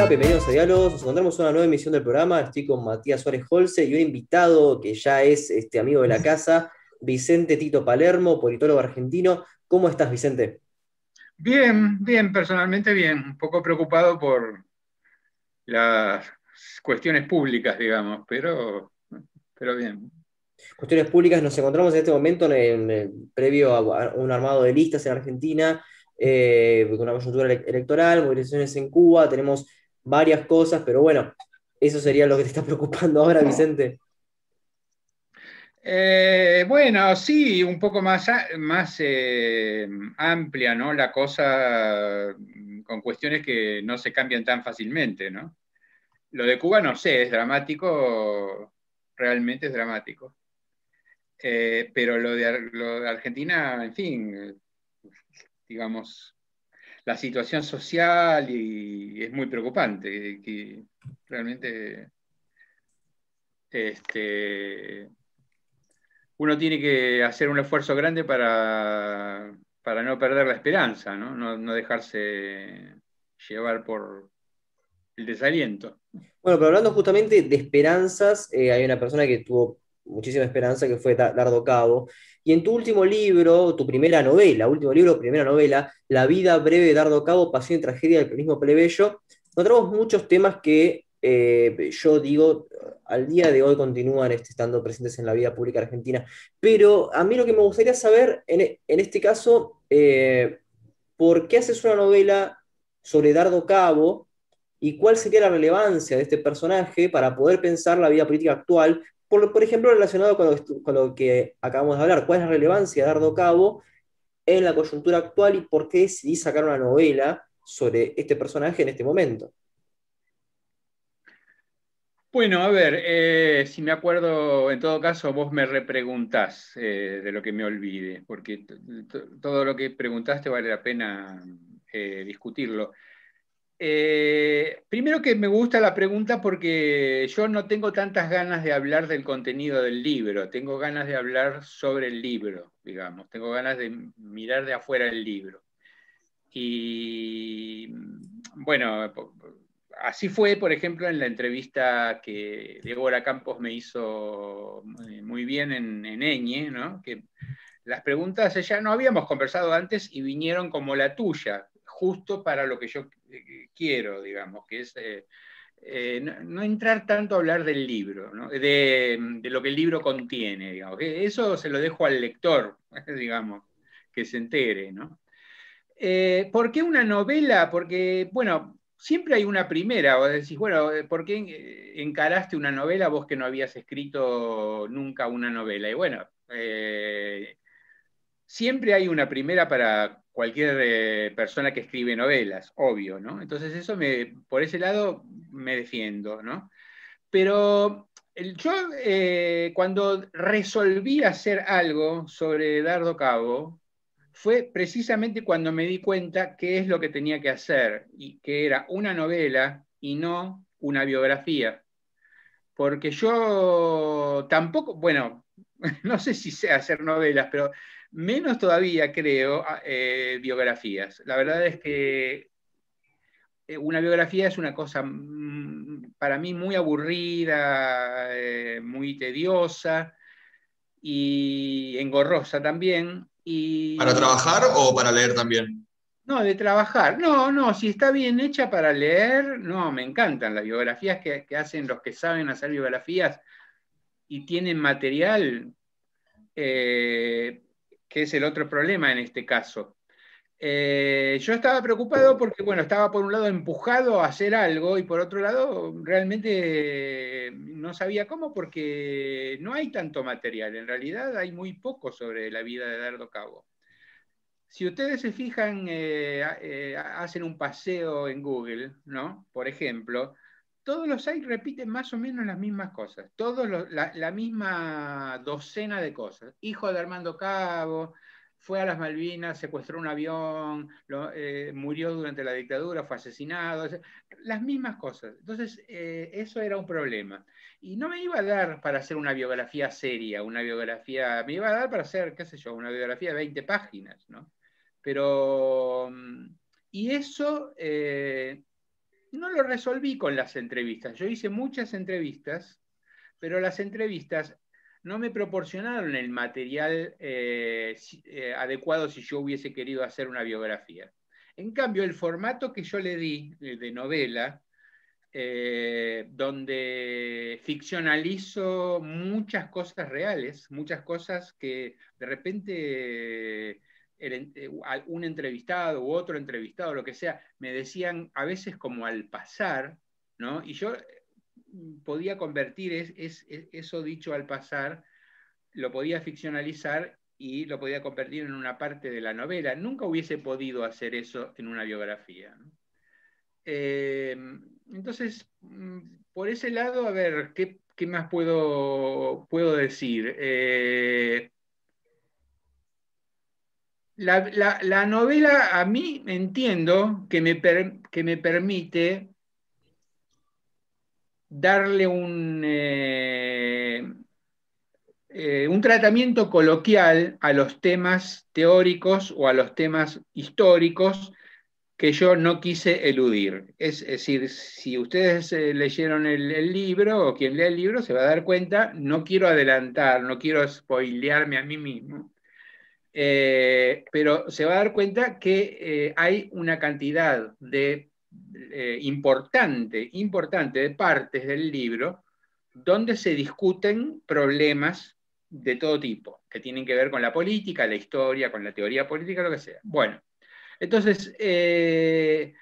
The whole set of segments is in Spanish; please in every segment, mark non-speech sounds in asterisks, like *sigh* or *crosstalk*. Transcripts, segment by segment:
Hola, bienvenidos a Diálogos. Nos encontramos en una nueva emisión del programa. Estoy con Matías Suárez Holce y un invitado que ya es este amigo de la casa, Vicente Tito Palermo, politólogo argentino. ¿Cómo estás, Vicente? Bien, bien, personalmente bien. Un poco preocupado por las cuestiones públicas, digamos, pero, pero bien. Cuestiones públicas, nos encontramos en este momento en, previo a un armado de listas en Argentina, eh, con una coyuntura electoral, movilizaciones en Cuba, tenemos varias cosas, pero bueno, eso sería lo que te está *laughs* preocupando ahora, Vicente. Eh, bueno, sí, un poco más, más eh, amplia, ¿no? La cosa con cuestiones que no se cambian tan fácilmente, ¿no? Lo de Cuba no sé, es dramático, realmente es dramático. Eh, pero lo de, lo de, Argentina, en fin, digamos, la situación social y, es muy preocupante, que realmente este, uno tiene que hacer un esfuerzo grande para, para no perder la esperanza, ¿no? No, dejarse llevar por el desaliento. Bueno, pero hablando justamente de esperanzas, eh, hay una persona que tuvo muchísima esperanza que fue Dardo Cabo. Y en tu último libro, tu primera novela, último libro, primera novela, La vida breve de Dardo Cabo, Pasión y Tragedia del Peronismo Plebeyo, encontramos muchos temas que eh, yo digo, al día de hoy continúan este, estando presentes en la vida pública argentina. Pero a mí lo que me gustaría saber, en, este caso, eh, ¿por qué haces una novela sobre Dardo Cabo y cuál sería la relevancia de este personaje para poder pensar la vida política actual? Por, ejemplo, relacionado con lo, con lo, que acabamos de hablar, ¿cuál es la relevancia de Dardo Cabo en la coyuntura actual y por qué decidí sacar una novela sobre este personaje en este momento? Bueno, a ver, eh, si me acuerdo, en todo caso, vos me repreguntás eh, de lo que me olvide, porque todo lo que preguntaste vale la pena eh, discutirlo. Primero que me gusta la pregunta porque yo no tengo tantas ganas de hablar del contenido del libro, tengo ganas de hablar sobre el libro, digamos, tengo ganas de mirar de afuera el libro. Y bueno, así fue, por ejemplo, en la entrevista que Débora Campos me hizo muy bien en, en ¿no? que las preguntas ya no habíamos conversado antes y vinieron como la tuya, justo para lo que yo eh, quiero, digamos, que es eh, eh, no, entrar tanto a hablar del libro, de, lo que el libro contiene, digamos. Eso se lo dejo al lector, *laughs* digamos, que se entere, ¿no? ¿Por qué una novela? Porque, bueno, siempre hay una primera, vos decís, bueno, ¿por qué encaraste una novela vos que no habías escrito nunca una novela? Y bueno, siempre hay una primera para cualquier persona que escribe novelas, obvio, ¿no? Entonces eso me, por ese lado me defiendo, ¿no? Pero yo cuando resolví hacer algo sobre Dardo Cabo, fue precisamente cuando me di cuenta qué es lo que tenía que hacer, y que era una novela y no una biografía. Porque yo tampoco, bueno, *laughs* no sé si sé hacer novelas, pero menos todavía creo eh, biografías. La verdad es que eh, una biografía es una cosa mm, para mí muy aburrida, eh, muy tediosa y engorrosa también, ¿Para trabajar o para leer también? No, de trabajar. No, no, si está bien hecha para leer, no, me encantan las biografías que, hacen los que saben hacer biografías y tienen material, eh, que es el otro problema en este caso. Eh, yo estaba preocupado porque, bueno, estaba por un lado empujado a hacer algo y por otro lado realmente no sabía cómo porque no hay tanto material. En realidad hay muy poco sobre la vida de Dardo Cabo. Si ustedes se fijan, eh, eh, hacen un paseo en Google, ¿no? Por ejemplo, todos los sites repiten más o menos las mismas cosas, todos la, la misma docena de cosas. Hijo de Armando Cabo, fue a las Malvinas, secuestró un avión, eh, murió durante la dictadura, fue asesinado, las mismas cosas. Entonces, eh, eso era un problema. Y no me iba a dar para hacer una biografía seria, una biografía, me iba a dar para hacer, qué sé yo, una biografía de 20 páginas, ¿no? Pero, mm, y eso, eh, no lo resolví con las entrevistas. Yo hice muchas entrevistas, pero las entrevistas no me proporcionaron el material eh, eh, adecuado si yo hubiese querido hacer una biografía. En cambio, el formato que yo le di de novela, eh, donde ficcionalizo muchas cosas reales, muchas cosas que de repente un entrevistado u otro entrevistado, lo que sea, me decían a veces como al pasar, ¿no? Y yo podía convertir es, eso dicho al pasar, lo podía ficcionalizar y lo podía convertir en una parte de la novela. Nunca hubiese podido hacer eso en una biografía. Eh, entonces, mm, por ese lado, a ver, ¿qué, más puedo, puedo decir? Eh, la, novela a mí entiendo que me, que me permite darle un, eh, eh, un tratamiento coloquial a los temas teóricos o a los temas históricos que yo no quise eludir. Es, decir, si ustedes eh, leyeron el, libro o quien lea el libro se va a dar cuenta, no quiero adelantar, no quiero spoilearme a mí mismo, pero se va a dar cuenta que hay una cantidad de eh, importante, importante de partes del libro donde se discuten problemas de todo tipo, que tienen que ver con la política, la historia, con la teoría política, lo que sea. Bueno, entonces, eh,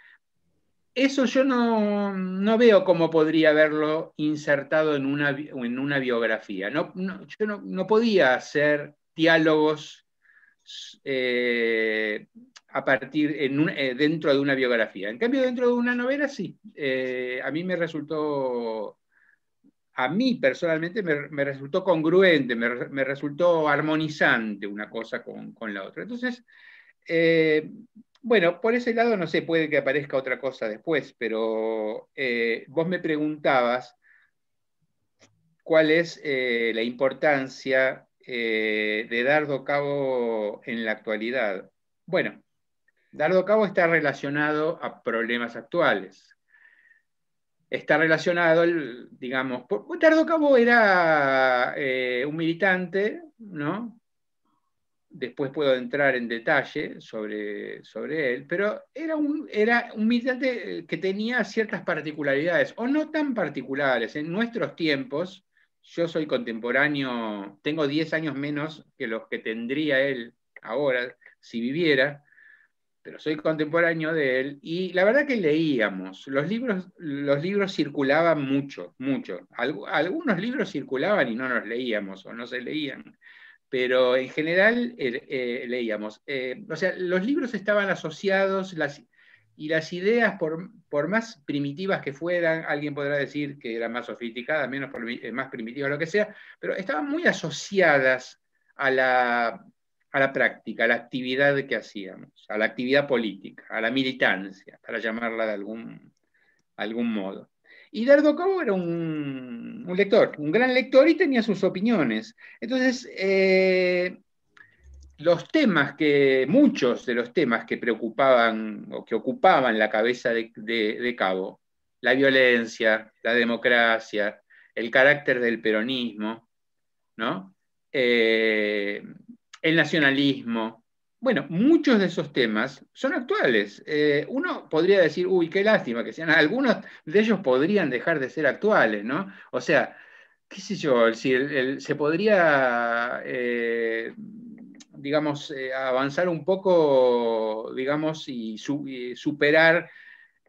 eso yo no, veo cómo podría haberlo insertado en una, en una biografía. No, yo no, podía hacer diálogos eh, a partir eh, dentro de una biografía. En cambio, dentro de una novela, sí. Eh, a mí me resultó, a mí personalmente me, resultó congruente, me, resultó armonizante una cosa con, la otra. Entonces, bueno, por ese lado no sé, puede que aparezca otra cosa después, pero vos me preguntabas cuál es la importancia de Dardo Cabo en la actualidad. Bueno, Dardo Cabo está relacionado a problemas actuales. Está relacionado, digamos, Dardo Cabo era eh, un militante, ¿no? Después puedo entrar en detalle sobre, sobre él, pero era un, era un militante que tenía ciertas particularidades, o no tan particulares. En nuestros tiempos, yo soy contemporáneo, tengo 10 años menos que los que tendría él ahora si viviera, pero soy contemporáneo de él y la verdad que leíamos, los libros, los libros circulaban mucho, mucho. algunos libros circulaban y no nos leíamos o no se leían, pero en general eh, eh, leíamos. Eh, o sea, los libros estaban asociados las, y las ideas, por, por, más primitivas que fueran, alguien podrá decir que eran más sofisticadas, menos, más primitivas, lo que sea, pero estaban muy asociadas a la a la práctica, a la actividad que hacíamos, a la actividad política, a la militancia, para llamarla de algún, algún modo. Y Dardo Cabo era un, lector, un gran lector y tenía sus opiniones. Entonces, eh, los temas que, muchos de los temas que preocupaban o que ocupaban la cabeza de, Cabo, la violencia, la democracia, el carácter del peronismo, ¿no? Eh, el nacionalismo. Bueno, muchos de esos temas son actuales. Eh, uno podría decir, uy, qué lástima que sean, *laughs* algunos de ellos podrían dejar de ser actuales, ¿no? O sea, qué sé yo, si se podría, eh, digamos, eh, avanzar un poco, digamos, y, superar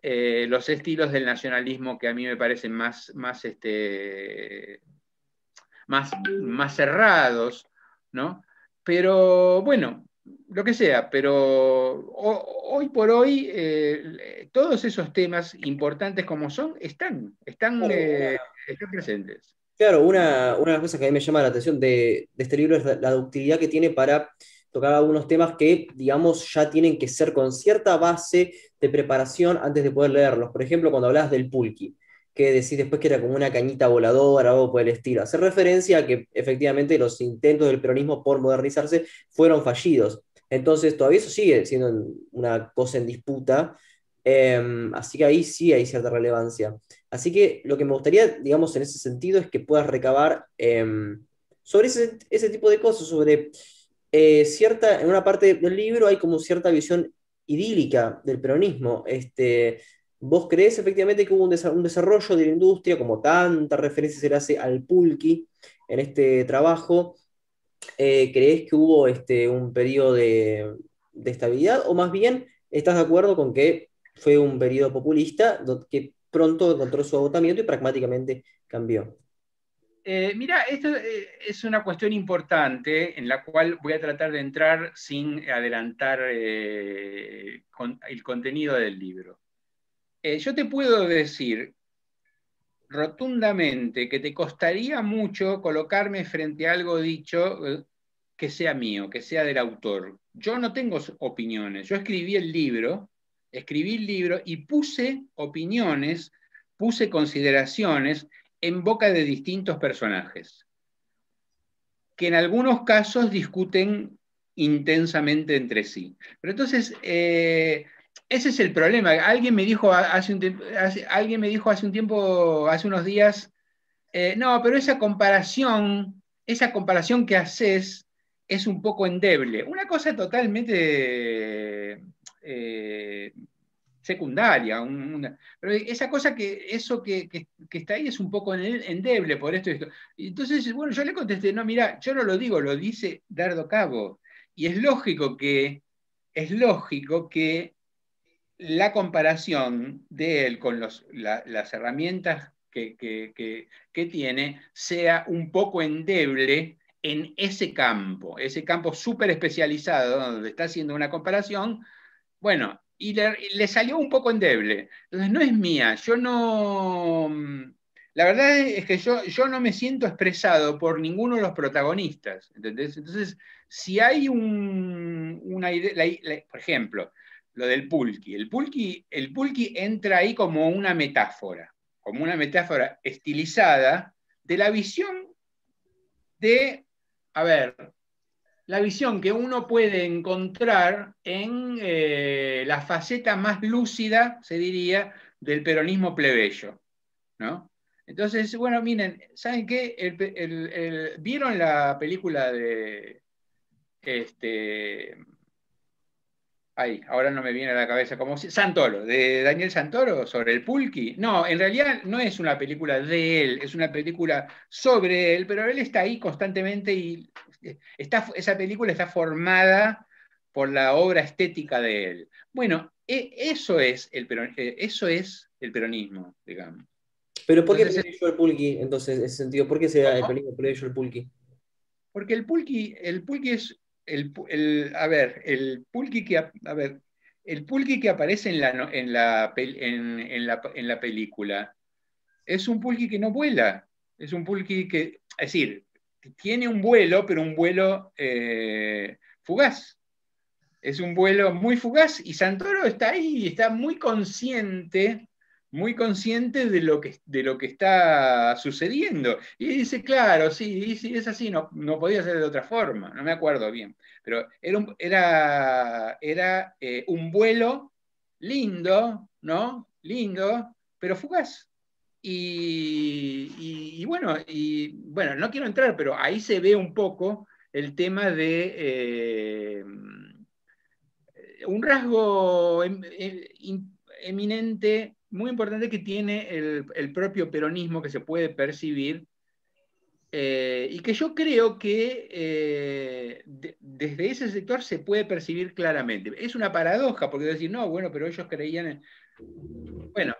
los estilos del nacionalismo que a mí me parecen más, más, este, más, más cerrados, ¿no? Pero bueno, lo que sea, pero hoy por hoy eh, todos esos temas importantes como son están, están, eh, presentes. Claro, una, una, de las cosas que a mí me llama la atención de, este libro es la, ductilidad que tiene para tocar algunos temas que, digamos, ya tienen que ser con cierta base de preparación antes de poder leerlos. Por ejemplo, cuando hablas del pulqui que decís después que era como una cañita voladora o algo por el estilo. Hacer referencia a que efectivamente los intentos del peronismo por modernizarse fueron fallidos. Entonces, todavía eso sigue siendo una cosa en disputa, Em, así que ahí sí hay cierta relevancia. Así que lo que me gustaría, digamos, en ese sentido es que puedas recabar em, sobre ese, tipo de cosas, sobre eh, cierta, en una parte del libro hay como cierta visión idílica del peronismo. Este, ¿Vos crees efectivamente que hubo un, desarrollo de la industria, como tanta referencia se le hace al pulqui en este trabajo? Eh, ¿Crees que hubo este, un periodo de, de estabilidad? ¿O más bien estás de acuerdo con que fue un periodo populista que pronto encontró su agotamiento y pragmáticamente cambió? Eh, mira, esto eh, es una cuestión importante en la cual voy a tratar de entrar sin adelantar eh, el contenido del libro. yo te puedo decir rotundamente que te costaría mucho colocarme frente a algo dicho que sea mío, que sea del autor. Yo no tengo opiniones, yo escribí el libro, escribí el libro y puse opiniones, puse consideraciones en boca de distintos personajes, que en algunos casos discuten intensamente entre sí. Pero entonces, eh, ese es el problema. Alguien me dijo hace un, alguien me dijo hace un tiempo, hace unos días, eh, no, pero esa comparación, esa comparación que haces es un poco endeble. Una cosa totalmente eh, secundaria. pero esa cosa que, eso que, está ahí es un poco endeble por esto y esto. Entonces, bueno, yo le contesté, no, mira, yo no lo digo, lo dice Dardo Cabo. Y es lógico que, es lógico que la comparación de él con las herramientas que, que, tiene sea un poco endeble en ese campo, ese campo súper especializado donde está haciendo una comparación. Bueno, y le, salió un poco endeble. Entonces, no es mía, yo no... La verdad es que yo, yo no me siento expresado por ninguno de los protagonistas, Entonces, si hay un, una idea, por ejemplo, lo del pulqui, el pulqui, el entra ahí como una metáfora, como una metáfora estilizada de la visión de, a ver, la visión que uno puede encontrar en eh, la faceta más lúcida, se diría, del peronismo plebeyo. ¿no? Entonces, bueno, miren, ¿saben qué? ¿Vieron la película de... Este, Ay, ahora no me viene a la cabeza como Santoro, de Daniel Santoro sobre el pulqui. No, en realidad no es una película de él, es una película sobre él, pero él está ahí constantemente y esa película está formada por la obra estética de él. Bueno, e, eso, es el eh, eso es el peronismo, digamos. Pero ¿por qué entonces, el pulqui, entonces, en ese sentido? ¿Por qué se da el peronismo el pulqui? Porque el pulqui, el pulqui es, el, a ver, el pulqui que, a ver, el pulqui que aparece en la, en la, en, la, en la película es un pulqui que no vuela, es un pulqui que, es decir, tiene un vuelo, pero un vuelo eh, fugaz. Es un vuelo muy fugaz y Santoro está ahí está muy consciente, muy consciente de lo que, de lo que está sucediendo. Y dice, claro, sí, es así, no, no podía ser de otra forma, no me acuerdo bien. Pero era un, era, era, eh, un vuelo lindo, ¿no? Lindo, pero fugaz. Y, bueno, y bueno, no quiero entrar, pero ahí se ve un poco el tema de eh, un rasgo em, em, eminente, muy importante que tiene el, propio peronismo que se puede percibir eh, y que yo creo que eh, desde ese sector se puede percibir claramente. Es una paradoja, porque decir, no, bueno, pero ellos creían en... Bueno,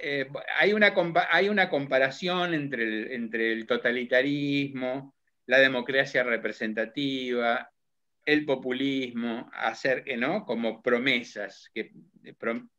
eh, hay, una, hay una comparación entre el, entre el totalitarismo, la democracia representativa, el populismo, hacer, ¿no? como promesas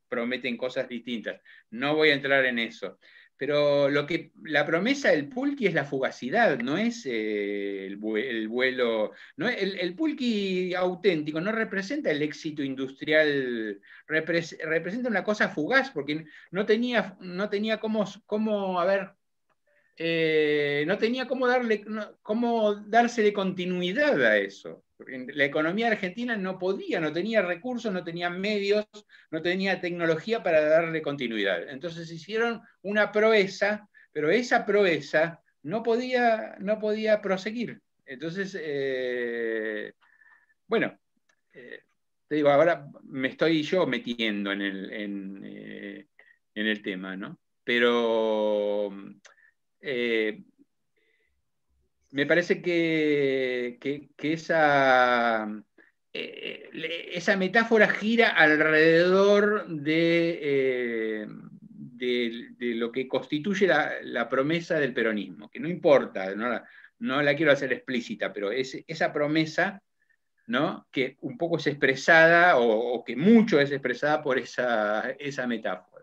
prometen cosas distintas. No voy a entrar en eso. Pero lo que, la promesa del pulqui es la fugacidad, no es eh, el, vuelo. No, el, el, pulqui auténtico no representa el éxito industrial, representa una cosa fugaz, porque no tenía, no tenía cómo, cómo, a ver, eh, no tenía cómo, darle, cómo dársele continuidad a eso. La economía argentina no podía, no tenía recursos, no tenía medios, no tenía tecnología para darle continuidad. Entonces hicieron una proeza, pero esa proeza no podía, no podía proseguir. Entonces, eh, bueno, eh, te digo, ahora me estoy yo metiendo en el, en, eh, el tema, ¿no? Pero me parece que, esa, esa metáfora gira alrededor de de, lo que constituye la, promesa del peronismo, que no importa, no la, quiero hacer explícita, pero es esa promesa ¿no? que un poco es expresada o, que mucho es expresada por esa metáfora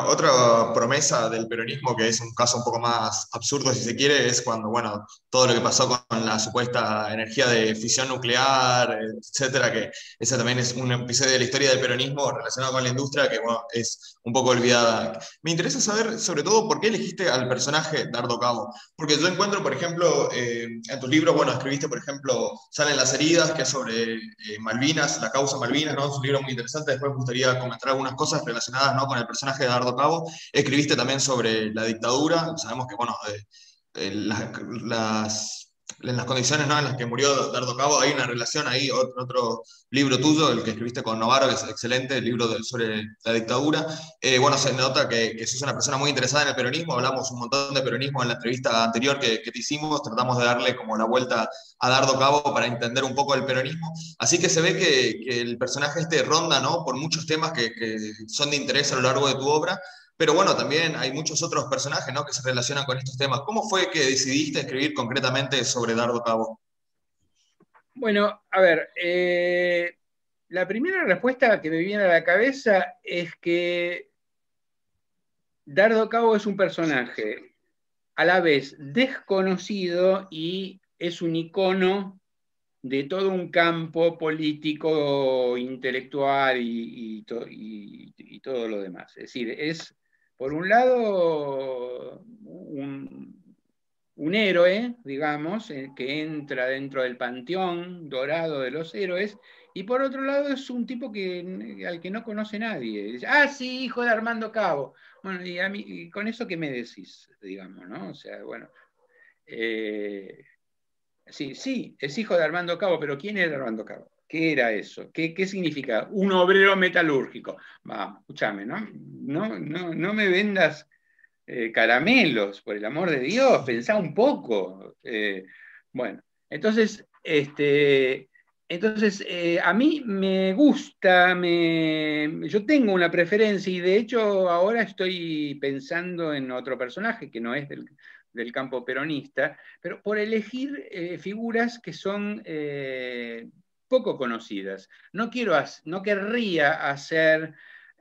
otra promesa del peronismo, que es un caso un poco más absurdo, si se quiere, es cuando, bueno, todo lo que pasó con la supuesta energía de fisión nuclear, etcétera, que ese también es un episodio de la historia del peronismo relacionado con la industria que, bueno, es un poco olvidada. Me interesa saber, sobre todo, por qué elegiste al personaje Dardo Cabo. Porque yo encuentro, por ejemplo, eh, en tus libros, bueno, escribiste, por ejemplo, Salen las heridas, que es sobre eh, Malvinas, la causa Malvinas, ¿no? Es un libro muy interesante. Después me gustaría comentar algunas cosas relacionadas, ¿no? Con el personaje de Dardo Cabo. Escribiste también sobre la dictadura, sabemos que, bueno, eh, eh, las, en las condiciones en las que murió Dardo Cabo, hay una relación ahí, otro, libro tuyo, el que escribiste con Novaro, que es excelente, el libro sobre la dictadura. Eh, bueno, se nota que, que sos una persona muy interesada en el peronismo, hablamos un montón de peronismo en la entrevista anterior que, te hicimos, tratamos de darle como la vuelta a Dardo Cabo para entender un poco el peronismo. Así que se ve que, el personaje este ronda ¿no? por muchos temas que, que son de interés a lo largo de tu obra. Pero bueno, también hay muchos otros personajes ¿no? que se relacionan con estos temas. ¿Cómo fue que decidiste escribir concretamente sobre Dardo Cabo? Bueno, a ver, eh, la primera respuesta que me viene a la cabeza es que Dardo Cabo es un personaje a la vez desconocido y es un icono de todo un campo político, intelectual y, y, todo lo demás. Es decir, es por un lado, un, héroe, digamos, eh, que entra dentro del panteón dorado de los héroes, y por otro lado es un tipo que, al que no conoce nadie. Ah, sí, hijo de Armando Cabo. Bueno, y, a mí, con eso qué me decís, digamos, ¿no? O sea, bueno. Eh, sí, sí, es hijo de Armando Cabo, pero ¿quién era Armando Cabo? ¿Qué era eso? ¿Qué, significa? Un obrero metalúrgico. Vamos, escúchame, ¿no? No, no, me vendas eh, caramelos, por el amor de Dios, pensá un poco. Eh, bueno, entonces, este, entonces eh, a mí me gusta, me, yo tengo una preferencia y de hecho ahora estoy pensando en otro personaje que no es del, del campo peronista, pero por elegir figuras que son poco conocidas. No, quiero, no querría hacer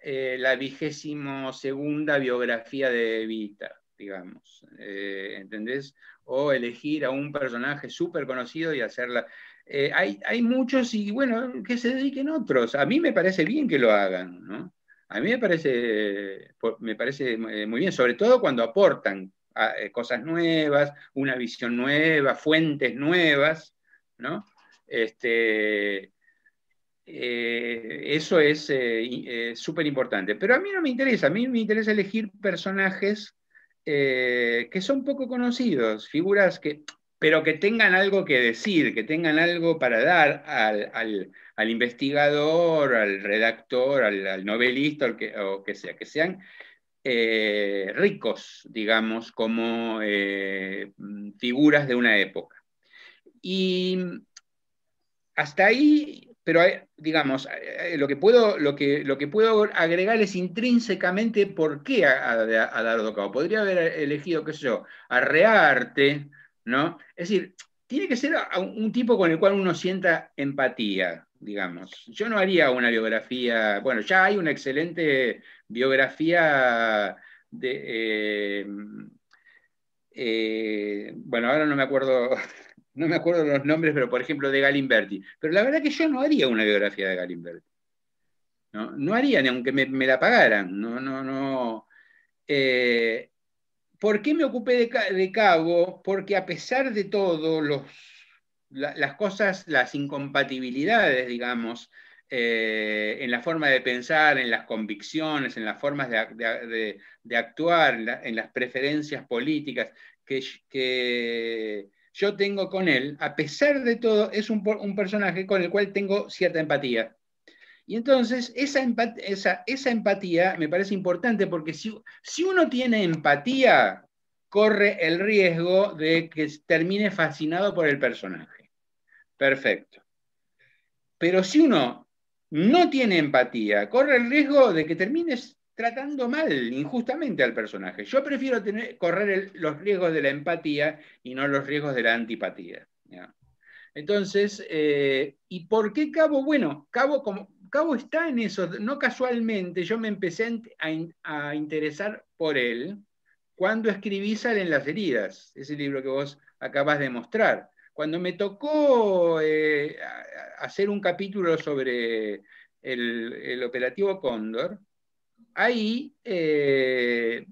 eh, la vigésimo segunda biografía de Evita, digamos, eh, ¿entendés? O elegir a un personaje súper conocido y hacerla. Eh, hay, hay, muchos y bueno, que se dediquen otros. A mí me parece bien que lo hagan, ¿no? A mí me parece, me parece muy bien, sobre todo cuando aportan ah, cosas nuevas, una visión nueva, fuentes nuevas, ¿no? Este, eh, eso es eh, súper importante. Pero a mí no me interesa, a mí me interesa elegir personajes eh, que son poco conocidos, figuras que, pero que tengan algo que decir, que tengan algo para dar al, investigador, al redactor, al, novelista, o que sea, que sean ricos, digamos, como figuras de una época. Y hasta ahí, pero digamos, eh, lo que, puedo, lo, que, lo que puedo agregar es intrínsecamente por qué a, a, Dardo Cabo. Podría haber elegido, qué sé yo, a Rearte, ¿no? Es decir, tiene que ser un tipo con el cual uno sienta empatía, digamos. Yo no haría una biografía, bueno, ya hay una excelente biografía de... Eh, eh, bueno, ahora no me acuerdo *laughs* no me acuerdo los nombres, pero por ejemplo de Galimberti. Pero la verdad que yo no haría una biografía de Galimberti. No, no haría, ni aunque me, la pagaran. No, no, no. Eh, ¿Por qué me ocupé de, Cabo? Porque a pesar de todo, los las cosas, las incompatibilidades, digamos, eh, en la forma de pensar, en las convicciones, en las formas de, actuar, en, las preferencias políticas que, yo tengo con él, a pesar de todo, es un, personaje con el cual tengo cierta empatía. Y entonces esa, empatía me parece importante porque si, si uno tiene empatía, corre el riesgo de que termine fascinado por el personaje. Perfecto. Pero si uno no tiene empatía, corre el riesgo de que termines tratando mal, injustamente al personaje. Yo prefiero correr los riesgos de la empatía y no los riesgos de la antipatía. Entonces, eh, ¿y por qué Cabo? Bueno, Cabo, como, Cabo está en eso, no casualmente, yo me empecé a, interesar por él cuando escribí Salen las heridas, ese libro que vos acabas de mostrar. Cuando me tocó eh, hacer un capítulo sobre el, operativo Cóndor, ahí, eh,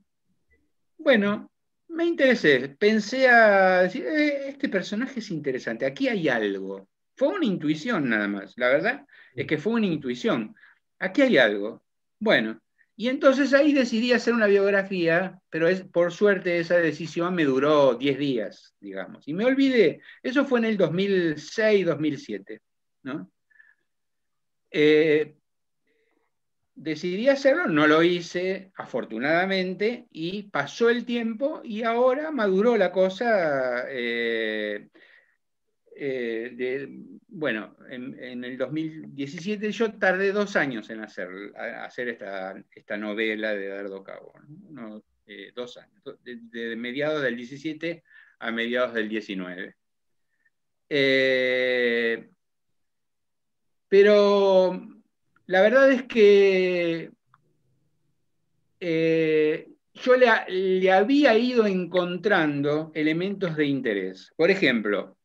bueno, me interesé, pensé a decir, eh, este personaje es interesante, aquí hay algo. Fue una intuición nada más, la verdad es que fue una intuición. Aquí hay algo. Bueno, y entonces ahí decidí hacer una biografía, pero es, por suerte esa decisión me duró 10 días, digamos. Y me olvidé, eso fue en el 2006-2007, ¿no? Eh, decidí hacerlo, no lo hice, afortunadamente, y pasó el tiempo y ahora maduró la cosa. Eh, eh, bueno, en, el 2017 yo tardé dos años en hacer, esta, novela de Dardo Cabo, eh, dos años, de, mediados del 17 a mediados del 19. Eh, pero la verdad es que yo le había ido encontrando elementos de interés. Por ejemplo,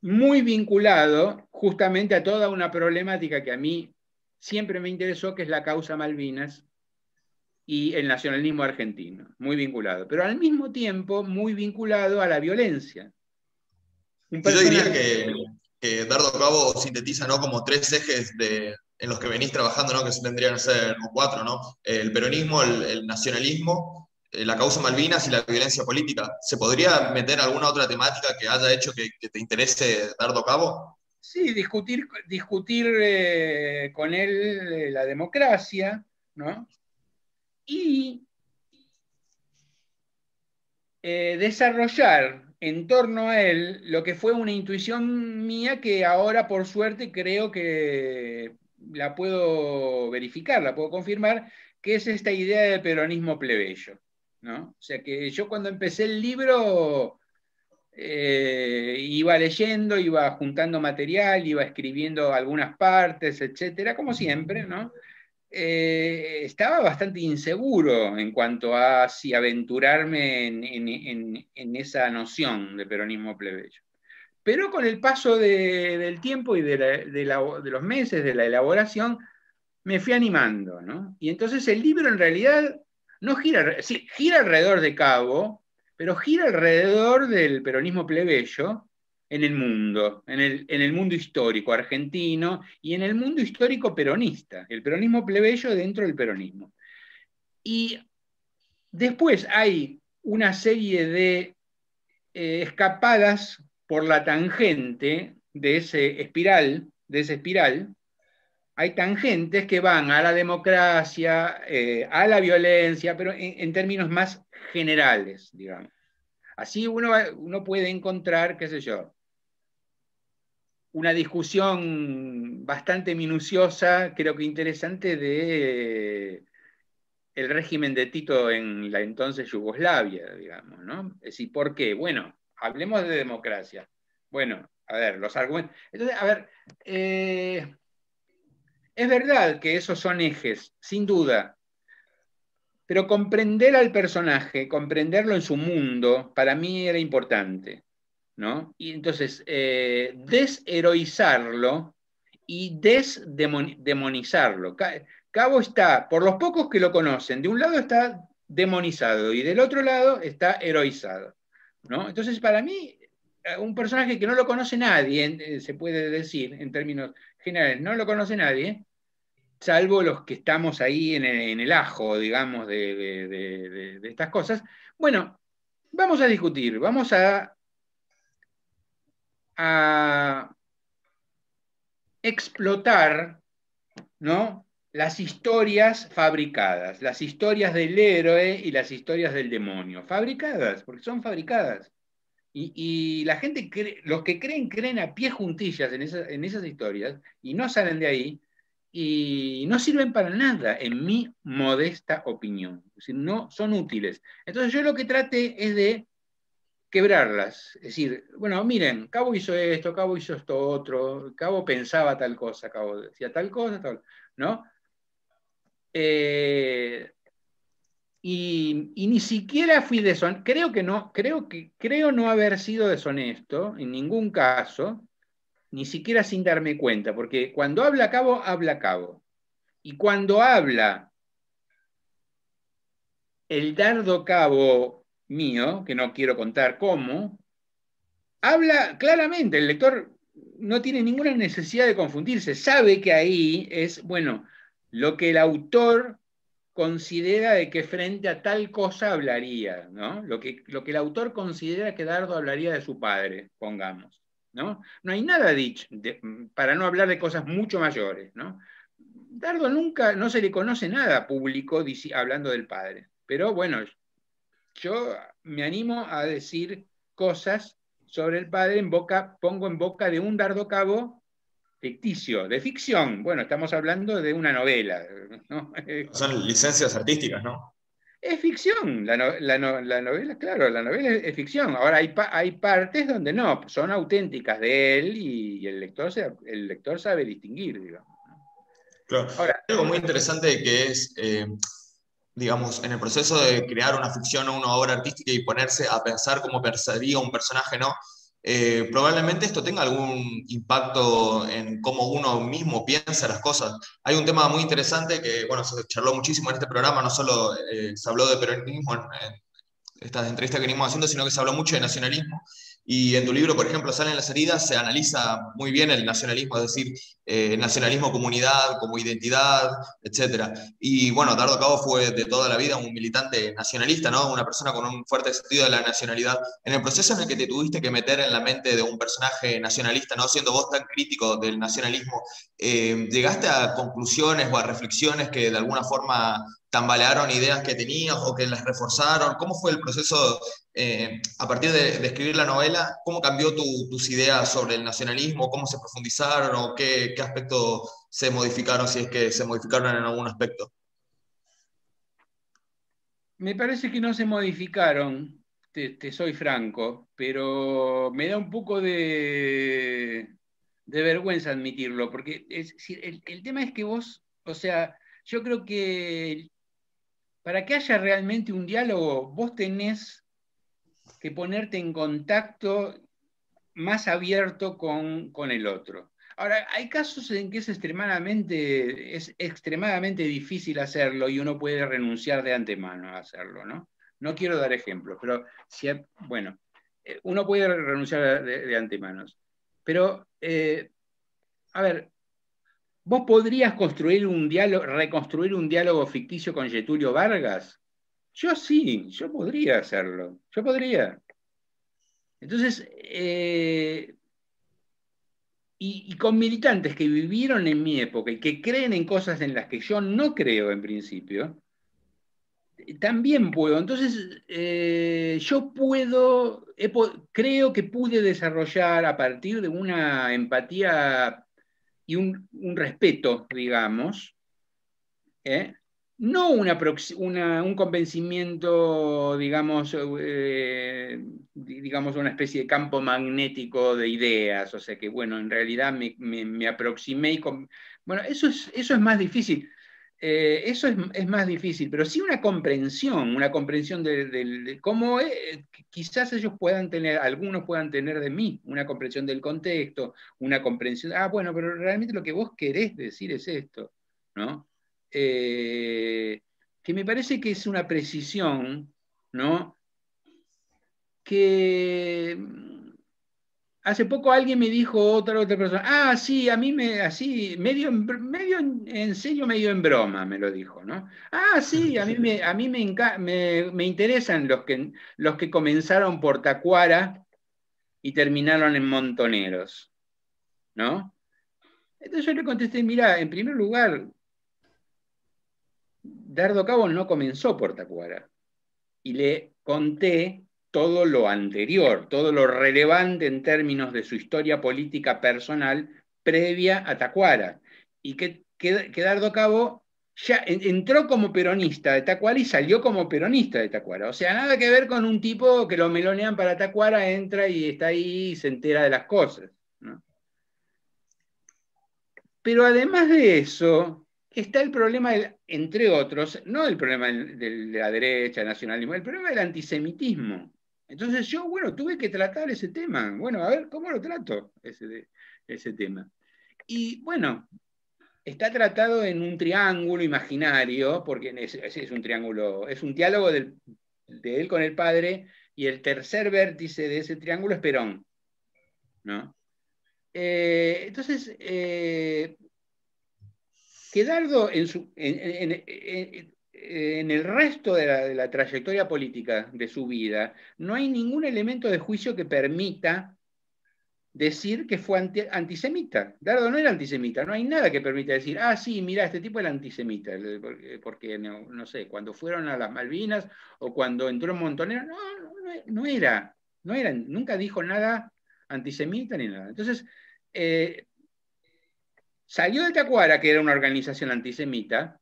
muy vinculado justamente a toda una problemática que a mí siempre me interesó, que es la causa Malvinas y el nacionalismo argentino, muy vinculado, pero al mismo tiempo muy vinculado a la violencia. Yo diría que, Dardo Cabo sintetiza ¿no? como tres ejes de, en los que venís trabajando, ¿no? que tendrían que ser cuatro, ¿no? el peronismo, el nacionalismo eh, la causa Malvinas y la violencia política. ¿Se podría meter alguna otra temática que haya hecho que, te interese Dardo Cabo? Sí, discutir, discutir eh, con él eh, la democracia, ¿no? Y desarrollar en torno a él lo que fue una intuición mía que ahora por suerte creo que la puedo verificar, la puedo confirmar, que es esta idea del peronismo plebeyo. ¿no? O sea que yo cuando empecé el libro eh, iba leyendo, iba juntando material, iba escribiendo algunas partes, etcétera, como siempre, ¿no? Eh, estaba bastante inseguro en cuanto a si aventurarme en, esa noción de peronismo plebeyo. Pero con el paso del tiempo y de, los meses de la elaboración, me fui animando, ¿no? Y entonces el libro en realidad no gira, sí, gira alrededor de Cabo, pero gira alrededor del peronismo plebeyo en el mundo, en el, mundo histórico argentino y en el mundo histórico peronista, el peronismo plebeyo dentro del peronismo. Y después hay una serie de eh, escapadas por la tangente de ese espiral, de espiral, hay tangentes que van a la democracia, eh, a la violencia, pero en, términos más generales, digamos. Así uno, uno puede encontrar, qué sé yo, una discusión bastante minuciosa, creo que interesante, de el régimen de Tito en la entonces Yugoslavia, digamos, ¿no? Es decir, ¿por qué? Bueno, hablemos de democracia. Bueno, a ver, los argumentos. Entonces, a ver, eh, es verdad que esos son ejes, sin duda, pero comprender al personaje, comprenderlo en su mundo, para mí era importante, ¿no? Y entonces, eh, desheroizarlo y desdemonizarlo. Cabo está, por los pocos que lo conocen, de un lado está demonizado y del otro lado está heroizado, ¿no? Entonces, para mí, un personaje que no lo conoce nadie, se puede decir en términos generales, no lo conoce nadie, salvo los que estamos ahí en el, ajo, digamos, de, estas cosas. Bueno, vamos a discutir, vamos a explotar ¿no? Las historias fabricadas, las historias del héroe y las historias del demonio, fabricadas, porque son fabricadas. Y, la gente, los que creen, creen a pie juntillas en, en esas historias y no salen de ahí y no sirven para nada, en mi modesta opinión. Es decir, no son útiles. Entonces yo lo que trate es de quebrarlas. Es decir, bueno, miren, Cabo hizo esto, Cabo hizo esto otro, Cabo pensaba tal cosa, Cabo decía tal cosa, tal, ¿no? Eh, y, ni siquiera fui deshonesto, creo que no, creo que creo no haber sido deshonesto en ningún caso, ni siquiera sin darme cuenta, porque cuando habla Cabo, habla Cabo. Y cuando habla el dardo Cabo mío, que no quiero contar cómo, habla claramente, el lector no tiene ninguna necesidad de confundirse, sabe que ahí es, bueno, lo que el autor considera de que frente a tal cosa hablaría, ¿no? Lo que, lo que el autor considera que Dardo hablaría de su padre, pongamos, ¿no? No hay nada dicho, para no hablar de cosas mucho mayores, ¿no? Dardo nunca, no se le conoce nada público hablando del padre, pero bueno, yo me animo a decir cosas sobre el padre en boca, pongo en boca de un Dardo Cabo ficticio, de ficción. Bueno, estamos hablando de una novela. *laughs* Son licencias artísticas, ¿no? Es ficción, la, novela, claro, la novela es, ficción. Ahora hay, hay, partes donde no, son auténticas de él y, el, lector el lector sabe distinguir, digamos. Claro. Ahora, algo muy interesante que es, eh, digamos, en el proceso de crear una ficción o una obra artística y ponerse a pensar cómo percibía un personaje, ¿no? Eh, probablemente esto tenga algún impacto en cómo uno mismo piensa las cosas. Hay un tema muy interesante que, bueno, se charló muchísimo en este programa, no solo eh, se habló de peronismo en, en, estas entrevistas que venimos haciendo, sino que se habló mucho de nacionalismo. Y en tu libro, por ejemplo, Salen las heridas, se analiza muy bien el nacionalismo, es decir, eh, nacionalismo comunidad, como identidad, etc. Y bueno, Dardo Cabo fue de toda la vida un militante nacionalista, ¿no? Una persona con un fuerte sentido de la nacionalidad. En el proceso en el que te tuviste que meter en la mente de un personaje nacionalista, ¿no? Siendo vos tan crítico del nacionalismo, eh, ¿llegaste a conclusiones o a reflexiones que de alguna forma tambalearon ideas que tenías o que las reforzaron? ¿Cómo fue el proceso eh, a partir de, escribir la novela? ¿Cómo cambió tus ideas sobre el nacionalismo? ¿Cómo se profundizaron o qué, qué aspectos se modificaron, si es que se modificaron en algún aspecto? Me parece que no se modificaron, te, soy franco, pero me da un poco de, vergüenza admitirlo, porque el tema es que vos, o sea, yo creo que para que haya realmente un diálogo, vos tenés que ponerte en contacto más abierto con, el otro. Ahora, hay casos en que es extremadamente, es extremadamente difícil hacerlo y uno puede renunciar de antemano a hacerlo, ¿no? No quiero dar ejemplos, pero bueno, eh, uno puede renunciar de, antemano. Pero, eh, a ver, ¿Vos podrías construir un diálogo, reconstruir un diálogo ficticio con Getulio Vargas? Yo sí, yo podría hacerlo, yo podría. Entonces, eh, y, con militantes que vivieron en mi época y que creen en cosas en las que yo no creo en principio, también puedo. Entonces, eh, yo puedo, creo que pude desarrollar a partir de una empatía y un, respeto, digamos, ¿eh? No una, un convencimiento, digamos, eh, digamos, una especie de campo magnético de ideas, o sea que, bueno, en realidad me, aproximé y... bueno, eso es, eso es más difícil. Eh, eso es, más difícil, pero sí una comprensión, una comprensión de, cómo eh, quizás ellos puedan tener, algunos puedan tener de mí, una comprensión del contexto, una comprensión, ah, bueno, pero realmente lo que vos querés decir es esto, ¿no? Eh, que me parece que es una precisión, ¿no? Que hace poco alguien me dijo, otra, otra persona, ah, sí, a mí me, así, medio, medio en serio, medio en broma, me lo dijo, ¿no? Ah, sí, *laughs* a mí me, a mí me, me, interesan los que, los que comenzaron por Tacuara y terminaron en Montoneros, ¿no? Entonces yo le contesté, mira, en primer lugar, Dardo Cabo no comenzó por Tacuara. Y le conté todo lo anterior, todo lo relevante en términos de su historia política personal previa a Tacuara. Y que, que, Dardo Cabo ya entró como peronista de Tacuara y salió como peronista de Tacuara. O sea, nada que ver con un tipo que lo melonean para Tacuara, entra y está ahí y se entera de las cosas. Pero además de eso, está el problema, entre otros, no el problema de la derecha, el nacionalismo, el problema del antisemitismo. Entonces yo, bueno, tuve que tratar ese tema. Bueno, a ver, ¿cómo lo trato ese, ese tema? Y bueno, está tratado en un triángulo imaginario, porque es, un triángulo, es un diálogo de él con el padre, y el tercer vértice de ese triángulo es Perón. ¿no? Eh, entonces, eh, Quedardo en, su, en, el resto de la, trayectoria política de su vida, no hay ningún elemento de juicio que permita decir que fue antisemita. Dardo no era antisemita, no hay nada que permita decir, ah, sí, mira, este tipo era antisemita, porque, no, sé, cuando fueron a las Malvinas o cuando entró en Montonero, no, no, era, no era, nunca dijo nada antisemita ni nada. Entonces, eh, Salió de Tacuara, que era una organización antisemita,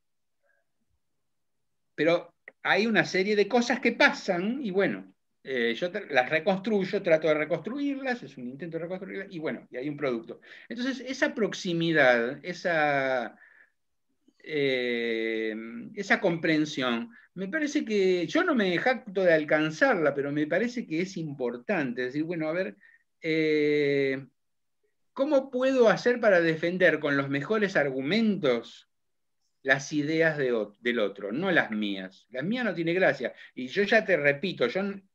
pero hay una serie de cosas que pasan y bueno, eh, yo las reconstruyo, trato de reconstruirlas, es un intento de reconstruirlas y bueno, y hay un producto. Entonces, esa proximidad, esa, eh, esa comprensión, me parece que yo no me jacto de alcanzarla, pero me parece que es importante. decir, bueno, a ver, eh, ¿Cómo puedo hacer para defender con los mejores argumentos las ideas del otro, no las mías? Las mías no tiene gracia. Y yo ya te repito,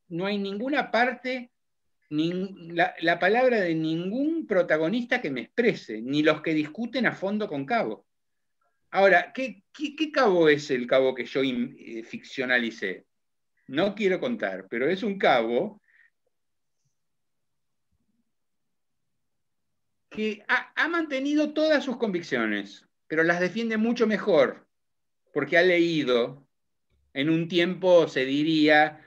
no hay ninguna parte, la, palabra de ningún protagonista que me exprese, ni los que discuten a fondo con Cabo. Ahora, ¿qué, cabo es el cabo que yo eh, ficcionalicé? No quiero contar, pero es un cabo que ha, mantenido todas sus convicciones, pero las defiende mucho mejor, porque ha leído en un tiempo, se diría,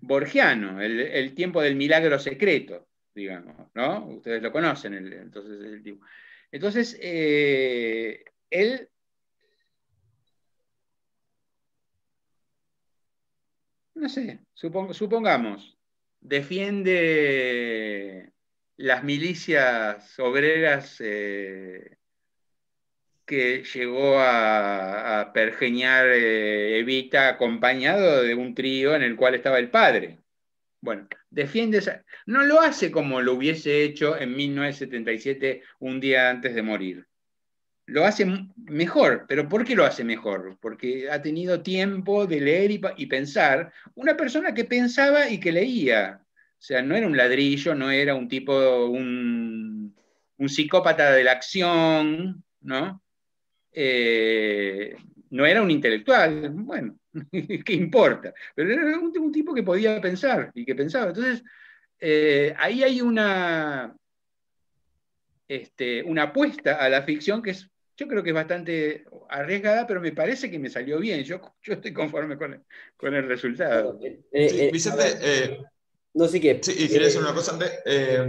borgiano, el, tiempo del milagro secreto, digamos, ¿no? Ustedes lo conocen, entonces, el tipo. Entonces, eh, él no sé, supongamos, defiende las milicias obreras eh, que llegó a, pergeñar eh, Evita acompañado de un trío en el cual estaba el padre. Bueno, defiende esa... No lo hace como lo hubiese hecho en 1977, un día antes de morir. Lo hace mejor, pero ¿por qué lo hace mejor? Porque ha tenido tiempo de leer y pensar. Una persona que pensaba y que leía, o sea, no era un ladrillo, no era un tipo, un, psicópata de la acción, ¿no? Eh, no era un intelectual, bueno, *laughs* ¿qué importa? Pero era un, tipo que podía pensar y que pensaba. Entonces, eh, ahí hay una, este, una apuesta a la ficción que es, yo creo que es bastante arriesgada, pero me parece que me salió bien. Yo, yo estoy conforme con el, resultado. Eh, Vicente, no sé qué. Sí, y quería decir una cosa antes. Eh,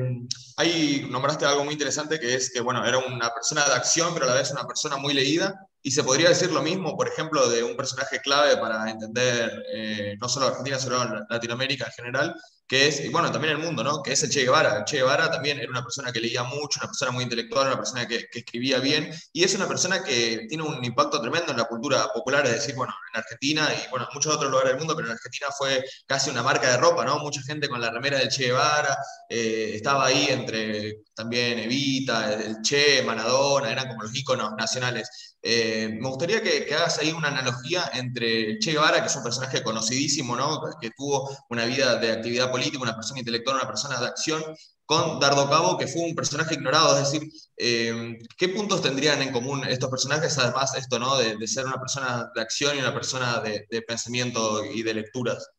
ahí nombraste algo muy interesante que es que, bueno, era una persona de acción, pero a la vez una persona muy leída. Y se podría decir lo mismo, por ejemplo, de un personaje clave para entender eh, no solo Argentina, sino Latinoamérica en general, que es, y bueno, también el mundo, ¿no? Que es el Che Guevara. El Che Guevara también era una persona que leía mucho, una persona muy intelectual, una persona que, escribía bien, y es una persona que tiene un impacto tremendo en la cultura popular, es decir, bueno, en Argentina y, bueno, en muchos otros lugares del mundo, pero en Argentina fue casi una marca de ropa, ¿no? Mucha gente con la remera del Che Guevara, eh, estaba ahí entre también Evita, el Che, Maradona, eran como los íconos nacionales. Eh, me gustaría que, hagas ahí una analogía entre Che Guevara, que es un personaje conocidísimo, ¿no? que tuvo una vida de actividad política, una persona intelectual, una persona de acción, con Dardo Cabo, que fue un personaje ignorado, es decir, eh, ¿qué puntos tendrían en común estos personajes, además esto, ¿no? De, ser una persona de acción y una persona de, pensamiento y de lecturas.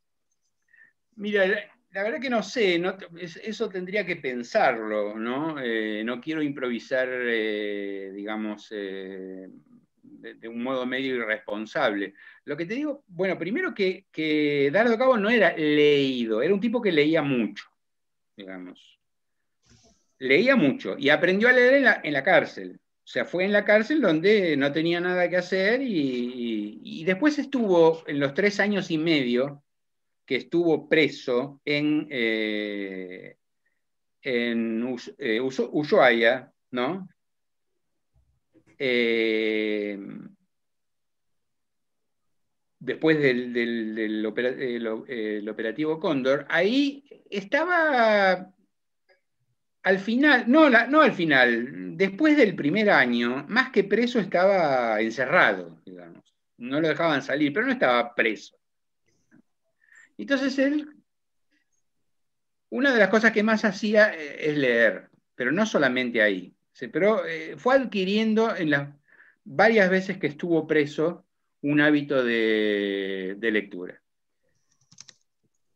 Mira, la, verdad que no sé, eso tendría que pensarlo, ¿no? Eh, no quiero improvisar, eh, digamos, de, un modo medio irresponsable. Lo que te digo, bueno, primero que, que Dardo Cabo no era leído, era un tipo que leía mucho, digamos. Leía mucho y aprendió a leer en la, cárcel. O sea, fue en la cárcel donde no tenía nada que hacer y, después estuvo en los tres años y medio que estuvo preso en, eh, en eh, Ushuaia, ¿no? Eh, después del, operativo Cóndor, ahí estaba al final, no, no al final, después del primer año, más que preso estaba encerrado, digamos. No lo dejaban salir, pero no estaba preso. Entonces él, una de las cosas que más hacía eh, es leer, pero no solamente ahí pero eh, fue adquiriendo en las varias veces que estuvo preso un hábito de, lectura.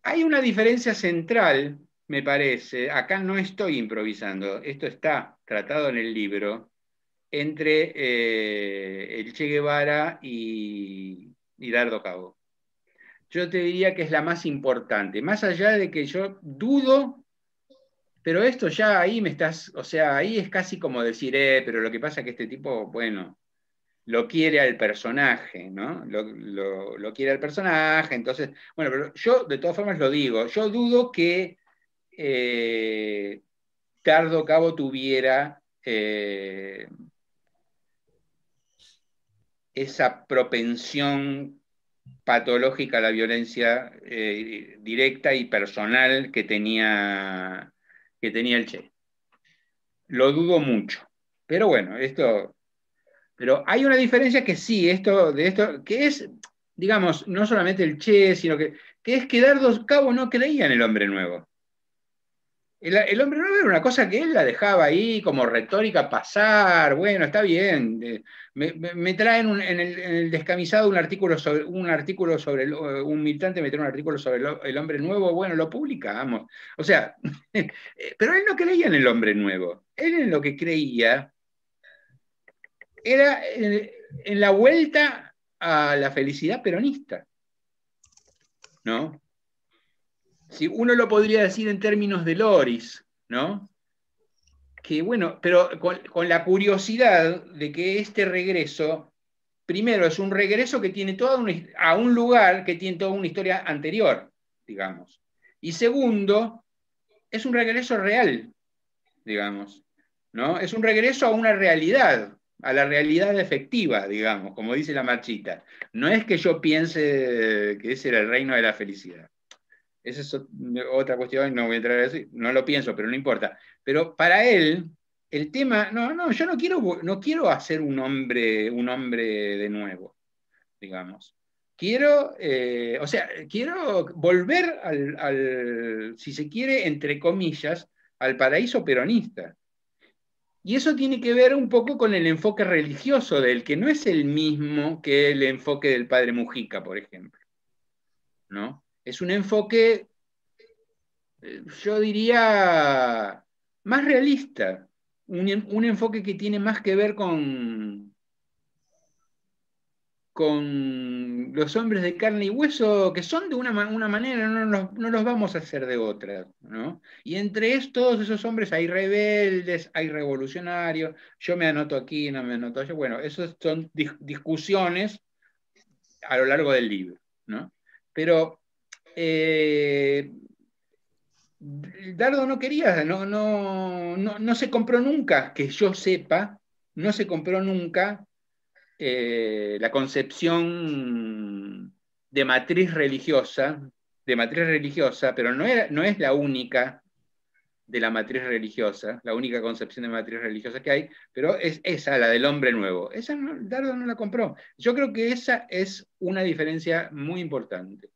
Hay una diferencia central, me parece, acá no estoy improvisando, esto está tratado en el libro, entre eh, el Che Guevara y, y Dardo Cabo. Yo te diría que es la más importante, más allá de que yo dudo pero esto ya ahí me estás, o sea, ahí es casi como decir, eh, pero lo que pasa es que este tipo, bueno, lo quiere al personaje, ¿no? Lo, quiere al personaje, entonces, bueno, pero yo de todas formas lo digo, yo dudo que eh, Cardo Cabo tuviera eh, esa propensión patológica a la violencia eh, directa y personal que tenía que tenía el Che. Lo dudo mucho. Pero bueno, esto. Pero hay una diferencia que sí, esto, de esto, que es, digamos, no solamente el Che, sino que, que es que Dardo Cabo no creía en el hombre nuevo. El, hombre nuevo era una cosa que él la dejaba ahí como retórica pasar, bueno, está bien. Me, traen en, el, descamisado un artículo sobre, un, artículo sobre un militante me trae un artículo sobre el, hombre nuevo, bueno, lo publicamos. O sea, *laughs* pero él no creía en el hombre nuevo. Él en lo que creía era en la vuelta a la felicidad peronista. ¿No? si uno lo podría decir en términos de Loris, ¿no? Que bueno, pero con, la curiosidad de que este regreso, primero, es un regreso que tiene toda a un lugar que tiene toda una historia anterior, digamos. Y segundo, es un regreso real, digamos, ¿no? Es un regreso a una realidad, a la realidad efectiva, digamos, como dice la marchita. No es que yo piense que ese era el reino de la felicidad. Esa es otra cuestión, no voy a entrar a eso, no lo pienso, pero no importa. Pero para él, el tema, no, no, yo no quiero, no quiero hacer un hombre, un hombre de nuevo, digamos. Quiero, eh, o sea, quiero volver al, si se quiere, entre comillas, al paraíso peronista. Y eso tiene que ver un poco con el enfoque religioso del que no es el mismo que el enfoque del padre Mujica, por ejemplo. ¿No? es un enfoque, eh, yo diría, más realista, un, enfoque que tiene más que ver con, con los hombres de carne y hueso, que son de una, manera, no, no, los vamos a hacer de otra. ¿no? Y entre todos esos hombres hay rebeldes, hay revolucionarios, yo me anoto aquí, no me anoto allá. Bueno, esas son discusiones a lo largo del libro. ¿no? Pero eh, Dardo no quería, no, no, no, se compró nunca, que yo sepa, no se compró nunca eh, la concepción de matriz religiosa, de matriz religiosa, pero no, era, no es la única de la matriz religiosa, la única concepción de matriz religiosa que hay, pero es esa, la del hombre nuevo. Esa Dardo no la compró. Yo creo que esa es una diferencia muy importante.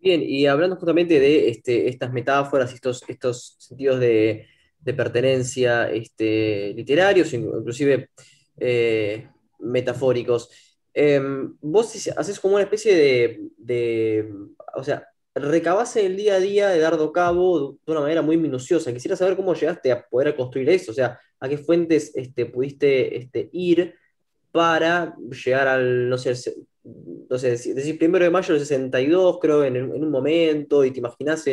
Bien, y hablando justamente de este, estas metáforas, estos, estos sentidos de, pertenencia este, literarios, inclusive eh, metafóricos, em, vos haces como una especie de, de, o sea, recabás el día a día de Dardo Cabo de una manera muy minuciosa. Quisiera saber cómo llegaste a poder construir eso, o sea, a qué fuentes este, pudiste este, ir para llegar al, no sé, no sé, decir primero de mayo del 62, creo, en, un momento, y te imaginás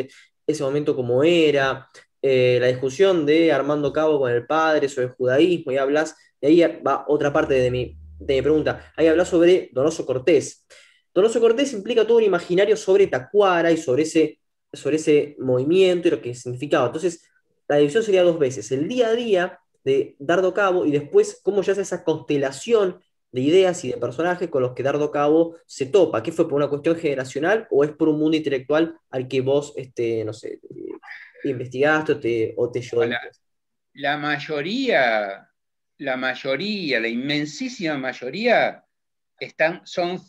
ese momento como era, eh, la discusión de Armando Cabo con el padre sobre el judaísmo, y hablas, y ahí va otra parte de mi, de mi pregunta, ahí hablas sobre Donoso Cortés. Donoso Cortés implica todo un imaginario sobre Tacuara y sobre ese, sobre ese movimiento y lo que significaba. Entonces, la división sería dos veces, el día a día de Dardo Cabo y después cómo ya hace esa constelación de ideas y de personajes con los que Dardo Cabo se topa. ¿Qué fue por una cuestión generacional o es por un mundo intelectual al que vos, este, no sé, investigaste o te, o te la mayoría, la mayoría, la inmensísima mayoría están, son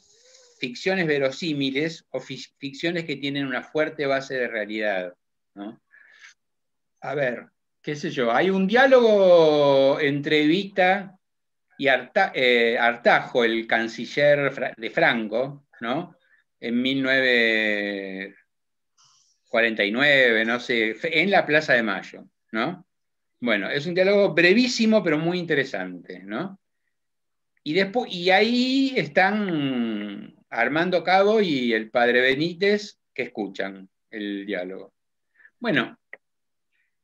ficciones verosímiles o ficciones que tienen una fuerte base de realidad. A ver, qué sé yo, hay un diálogo entre Vita y eh, Artajo, el canciller de Franco, ¿no? En 1949, no sé, en la Plaza de Mayo, ¿no? Bueno, es un diálogo brevísimo, pero muy interesante, ¿no? Y, después, y ahí están Armando Cabo y el padre Benítez que escuchan el diálogo. Bueno,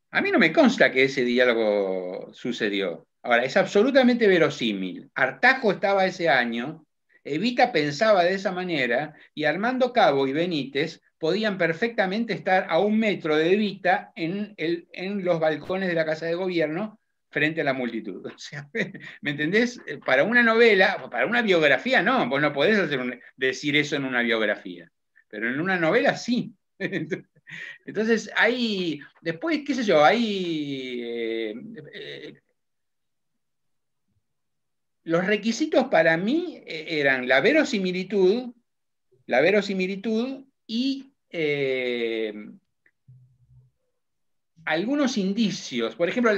a mí no me consta que ese diálogo sucedió. Ahora, es absolutamente verosímil. Artajo estaba ese año, Evita pensaba de esa manera y Armando Cabo y Benítez podían perfectamente estar a un metro de Evita en, en los balcones de la Casa de Gobierno frente a la multitud. *laughs* ¿Me entendés? Para una novela, para una biografía no, vos no podés decir eso en una biografía, pero en una novela sí. *laughs* Entonces hay, después, qué sé yo, hay eh, eh, los requisitos para mí eh, eran la verosimilitud, la verosimilitud y eh, algunos indicios. Por ejemplo,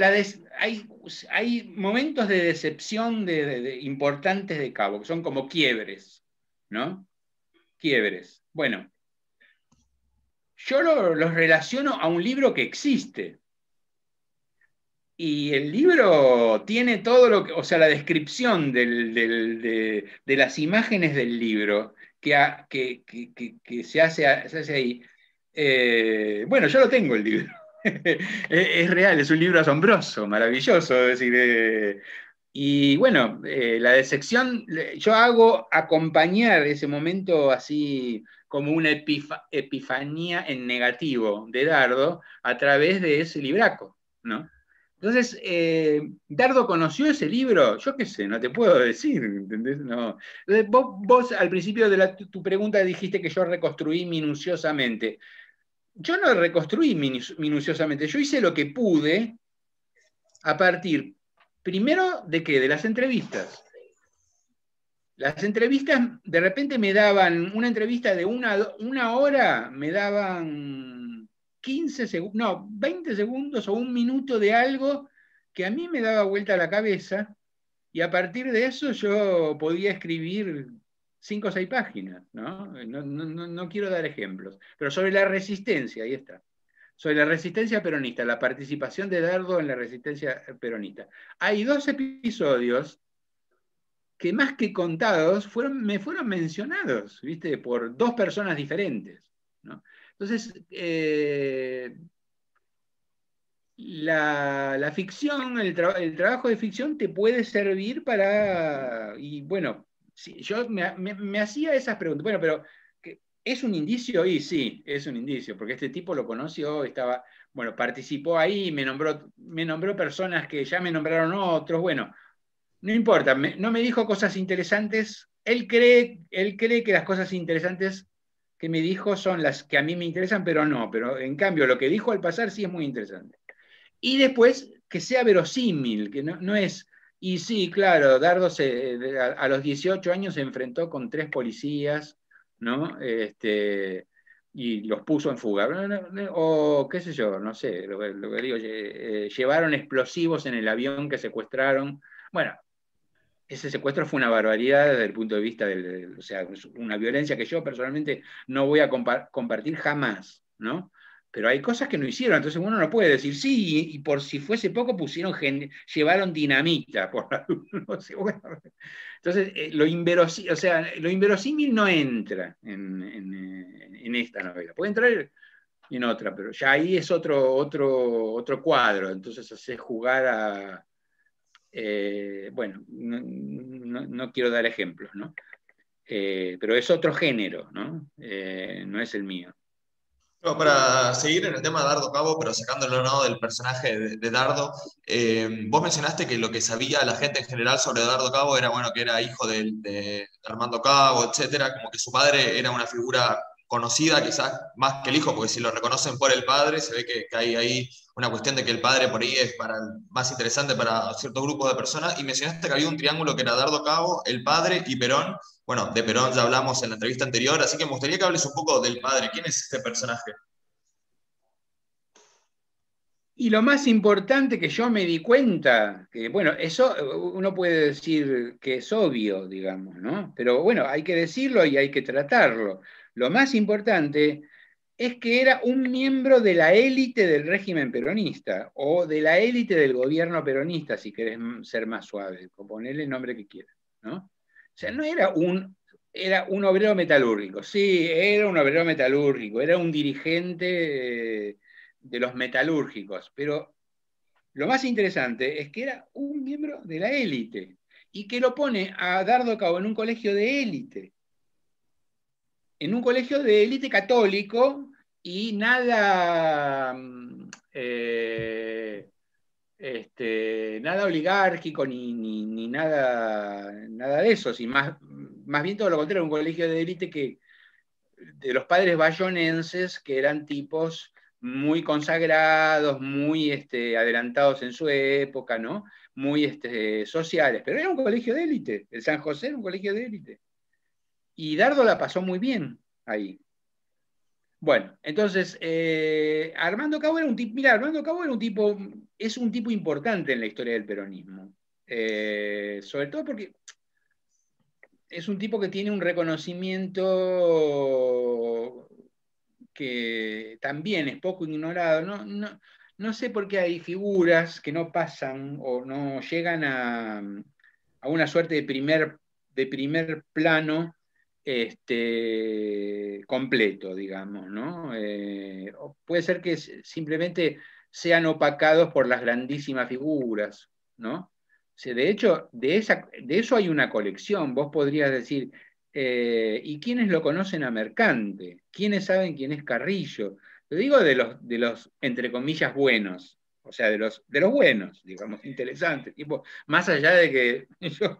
hay, momentos de decepción de, importantes de Cabo, que son como quiebres, ¿no? Quiebres. Bueno, yo los relaciono a un libro que existe. Y el libro tiene todo lo que, o sea, la descripción de, las imágenes del libro que, que, se, hace, ahí. Eh, bueno, yo lo tengo el libro. *laughs* es, real, es un libro asombroso, maravilloso. eh, y bueno, eh, la decepción, yo hago acompañar ese momento así como una epifanía en negativo de Dardo a través de ese libraco, ¿no? Entonces, eh, ¿Dardo conoció ese libro? Yo qué sé, no te puedo decir, ¿entendés? No. vos, al principio de tu pregunta dijiste que yo reconstruí minuciosamente. Yo no reconstruí minuciosamente, yo hice lo que pude a partir, primero, ¿de qué? De las entrevistas. Las entrevistas de repente me daban, una entrevista de una, una hora, me daban 15 segundos, no, 20 segundos o un minuto de algo que a mí me daba vuelta la cabeza y a partir de eso yo podía escribir cinco o seis páginas, ¿no? No, no quiero dar ejemplos, pero sobre la resistencia, ahí está. Sobre la resistencia peronista, la participación de Dardo en la resistencia peronista. Hay dos episodios que más que contados fueron, me fueron mencionados, ¿viste? Por dos personas diferentes. ¿no? Entonces, eh, la, ficción, el, trabajo de ficción te puede servir para, y bueno, yo me, hacía esas preguntas, bueno, pero ¿es un indicio? Y sí, es un indicio, porque este tipo lo conoció, estaba, bueno, participó ahí, me nombró, me nombró personas que ya me nombraron otros, bueno, no importa, no me dijo cosas interesantes, él cree, él cree que las cosas interesantes que me dijo son las que a mí me interesan, pero no, pero en cambio lo que dijo al pasar sí es muy interesante. Y después que sea verosímil, que no, es, y sí, claro, Dardo se, a, los 18 años se enfrentó con tres policías, ¿no? Este, y los puso en fuga. O qué sé yo, no sé, lo, que digo, eh, llevaron explosivos en el avión que secuestraron. Bueno, ese secuestro fue una barbaridad desde el punto de vista de, o sea, una violencia que yo personalmente no voy a compartir jamás, ¿no? Pero hay cosas que no hicieron, entonces uno no puede decir, sí, y, por si fuese poco pusieron, llevaron dinamita. *laughs* Entonces, eh, lo, inverosímil, o sea, lo inverosímil no entra en, en, esta novela, puede entrar en otra, pero ya ahí es otro, otro, otro cuadro, entonces hace jugar a, eh, bueno, no, quiero dar ejemplos, ¿no? Eh, pero es otro género, ¿no? Eh, no es el mío. para seguir en el tema de Dardo Cabo, pero sacándolo ¿no? del personaje de, Dardo, vos mencionaste que lo que sabía la gente en general sobre Dardo Cabo era bueno que era hijo de, de Armando Cabo, etcétera, como que su padre era una figura conocida quizás más que el hijo, porque si lo reconocen por el padre, se ve que, hay ahí una cuestión de que el padre por ahí es para más interesante para ciertos grupos de personas. Y mencionaste que había un triángulo que era Dardo Cabo, el padre y Perón. Bueno, de Perón ya hablamos en la entrevista anterior, así que me gustaría que hables un poco del padre. ¿Quién es este personaje? Y lo más importante que yo me di cuenta, que bueno, eso uno puede decir que es obvio, digamos, ¿no? Pero bueno, hay que decirlo y hay que tratarlo. Lo más importante es que era un miembro de la élite del régimen peronista o de la élite del gobierno peronista, si querés ser más suave, o ponerle el nombre que quieras. ¿no? O sea, no era un, era un obrero metalúrgico, sí, era un obrero metalúrgico, era un dirigente eh, de los metalúrgicos, pero lo más interesante es que era un miembro de la élite y que lo pone a Dardo Cabo en un colegio de élite en un colegio de élite católico y nada, mm, eh, este, nada oligárquico ni, nada, nada de eso, más, más bien todo lo contrario, un colegio de élite que de los padres bayonenses que eran tipos muy consagrados, muy este, adelantados en su época, ¿no? muy este, sociales, pero era un colegio de élite, el San José era un colegio de élite. Y Dardo la pasó muy bien ahí. Bueno, entonces, eh, Armando Cabo era un tipo, mira, Armando Cabo era un tipo, es un tipo importante en la historia del peronismo. Eh, sobre todo porque es un tipo que tiene un reconocimiento que también es poco ignorado. No, no, no sé por qué hay figuras que no pasan o no llegan a, a una suerte de primer, de primer plano este, completo, digamos, ¿no? Eh, puede ser que simplemente sean opacados por las grandísimas figuras, ¿no? de hecho, de, esa, de eso hay una colección. Vos podrías decir, eh, ¿y quiénes lo conocen a Mercante? ¿Quiénes saben quién es Carrillo? Lo digo de los, de los, entre comillas, buenos, o sea, de los, de los buenos, digamos, interesantes. Tipo, más allá de que *laughs* yo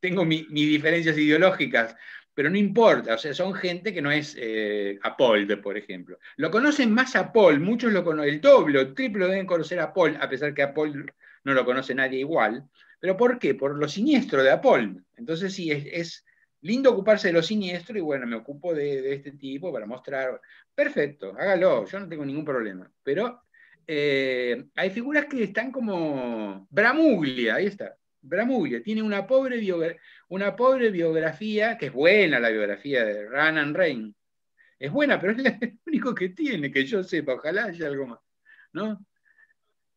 tengo mis diferencias ideológicas, pero no importa, o sea, son gente que no es eh, Paul, por ejemplo. Lo conocen más a Paul, muchos lo conocen, el doble el triple deben conocer a Paul, a pesar que a Paul no lo conoce nadie igual. ¿Pero por qué? Por lo siniestro de Paul. Entonces sí, es, lindo ocuparse de lo siniestro y bueno, me ocupo de, este tipo para mostrar, perfecto, hágalo, yo no tengo ningún problema. Pero eh, hay figuras que están como Bramuglia, ahí está, Bramuglia, tiene una pobre biografía una pobre biografía, que es buena la biografía de Ranan Rain. Es buena, pero *laughs* es lo único que tiene, que yo sepa, ojalá haya algo más. ¿no?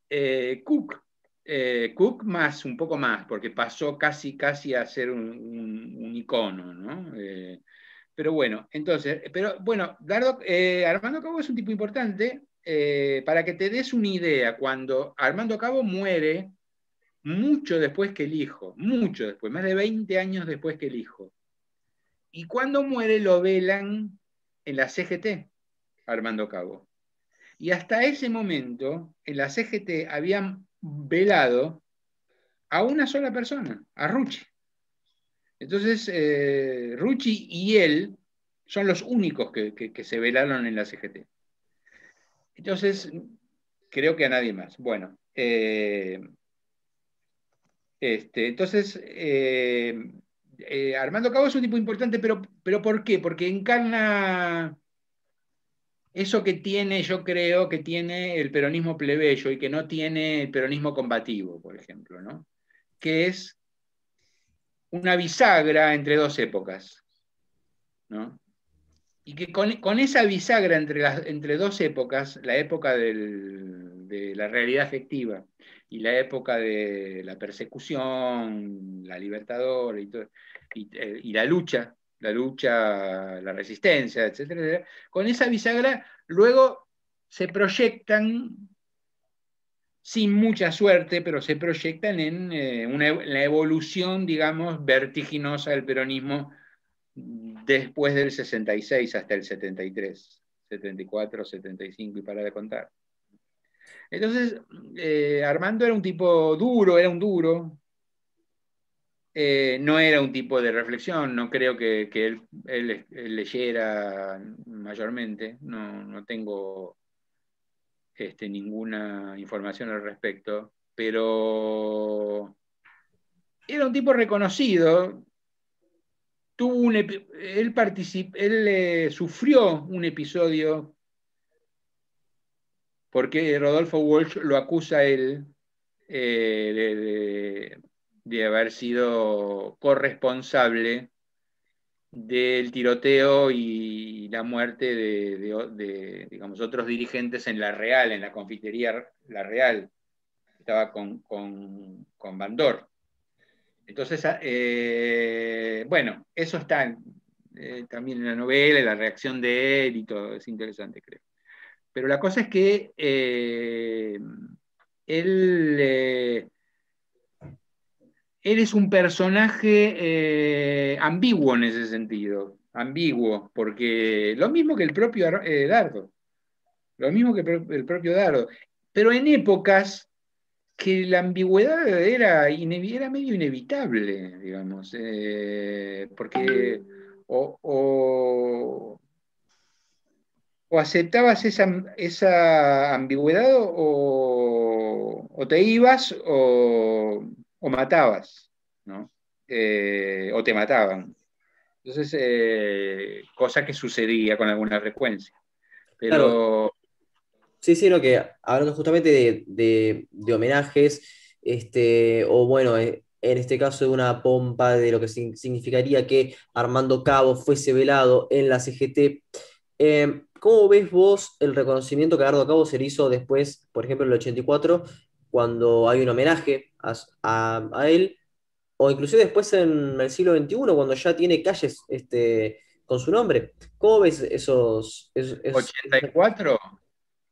Eh, Cook, eh, Cook más, un poco más, porque pasó casi, casi a ser un, icono, ¿no? Eh, pero bueno, entonces, pero bueno, Armando Cabo es un tipo importante. para que te des una idea, cuando Armando Cabo muere, mucho después que el hijo, mucho después, más de 20 años después que el hijo. Y cuando muere lo velan en la CGT, Armando Cabo. Y hasta ese momento, en la CGT habían velado a una sola persona, a Rucci. Entonces, eh, Rucci y él son los únicos que, se velaron en la CGT. Entonces, creo que a nadie más. Bueno, eh, este, entonces, eh, eh, Armando Cabo es un tipo importante, pero, pero ¿por qué? Porque encarna, eso que tiene, yo creo que tiene el peronismo plebeyo y que no tiene el peronismo combativo, por ejemplo, ¿no? que es una bisagra entre dos épocas. ¿no? Y que con, esa bisagra entre, entre dos épocas, la época de la realidad efectiva y la época de la persecución, la libertadora y, eh, y la lucha la lucha, la resistencia, etcétera, con esa bisagra luego se proyectan sin mucha suerte, pero se proyectan en, eh, la evolución, digamos, vertiginosa del peronismo después del 66 hasta el 73, 74, 75 y para de contar. Entonces, eh, Armando era un tipo duro, era un duro, eh, no era un tipo de reflexión, no creo que, él, leyera mayormente, no, tengo este, ninguna información al respecto, pero era un tipo reconocido. Tuvo un él él eh, sufrió un episodio porque Rodolfo Walsh lo acusa a él eh, de haber sido corresponsable del tiroteo y la muerte de, digamos, otros dirigentes en La Real, en la confitería La Real. Estaba con, con, con Bandor. Entonces, ah, eh, bueno, eso está eh, también en la novela, la reacción de él y todo, es interesante, creo. Pero la cosa es que eh, él eres un personaje eh, ambiguo en ese sentido, ambiguo, porque lo mismo que el propio eh, Dardo, lo mismo que el propio Dardo, pero en épocas que la ambigüedad era, medio inevitable, digamos, eh, porque o, aceptabas esa, ambigüedad o, te ibas o o matabas, ¿no? Eh, o te mataban. Entonces, eh, cosa que sucedía con alguna frecuencia. Pero... Sí, sí, no, que hablando justamente de, homenajes, este, o bueno, eh, en este caso de una pompa de lo que significaría que Armando Cabo fuese velado en la CGT. ¿Cómo ves vos el reconocimiento que Armando Cabo se le hizo después, por ejemplo, en el 84, cuando hay un homenaje a, él, o inclusive después en el siglo XXI, cuando ya tiene calles este, con su nombre. ¿Cómo ves esos... ¿84?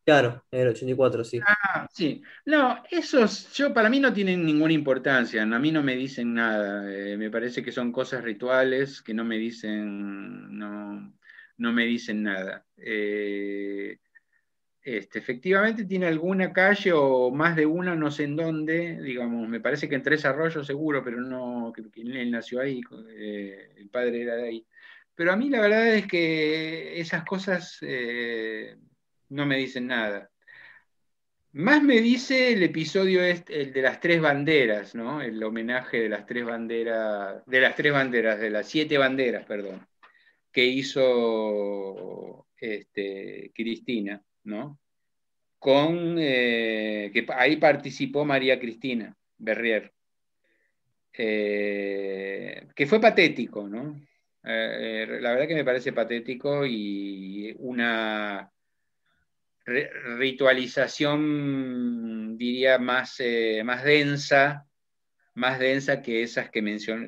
Claro, en el 84, sí. Ah, sí. No, esos yo para mí no tienen ninguna importancia, a mí no me dicen nada, eh, me parece que son cosas rituales que no me dicen, no, no me dicen nada. Eh, este, efectivamente tiene alguna calle o más de una, no sé en dónde, digamos, me parece que en Tres Arroyos seguro, pero no, que, él nació ahí, el padre era de ahí. Pero a mí la verdad es que esas cosas eh, no me dicen nada. Más me dice el episodio este, el de las tres banderas, ¿no? El homenaje de las tres banderas, de las tres banderas, de las siete banderas, perdón, que hizo este, Cristina. ¿no? Con, eh, que ahí participó María Cristina Berrier, eh, que fue patético, ¿no? Eh, la verdad que me parece patético y una ritualización, diría, más, más densa más densa que esas que,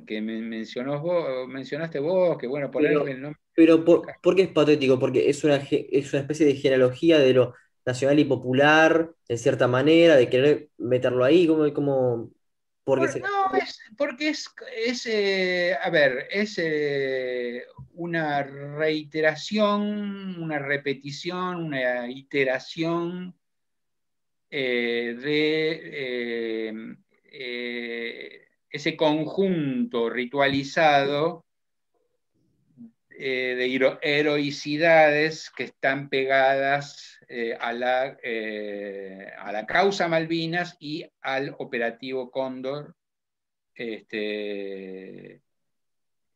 que mencionó vos, mencionaste vos, que bueno, ponerle el nombre. Pero por, qué es patético? Porque es una, es una especie de genealogía de lo nacional y popular, en cierta manera, de querer meterlo ahí, como... como porque no, es, porque es, es eh, a ver, es eh, una reiteración, una repetición, una iteración eh, de eh, ese conjunto ritualizado eh, de heroicidades que están pegadas eh, a, la, a, la, causa Malvinas y al operativo Cóndor este,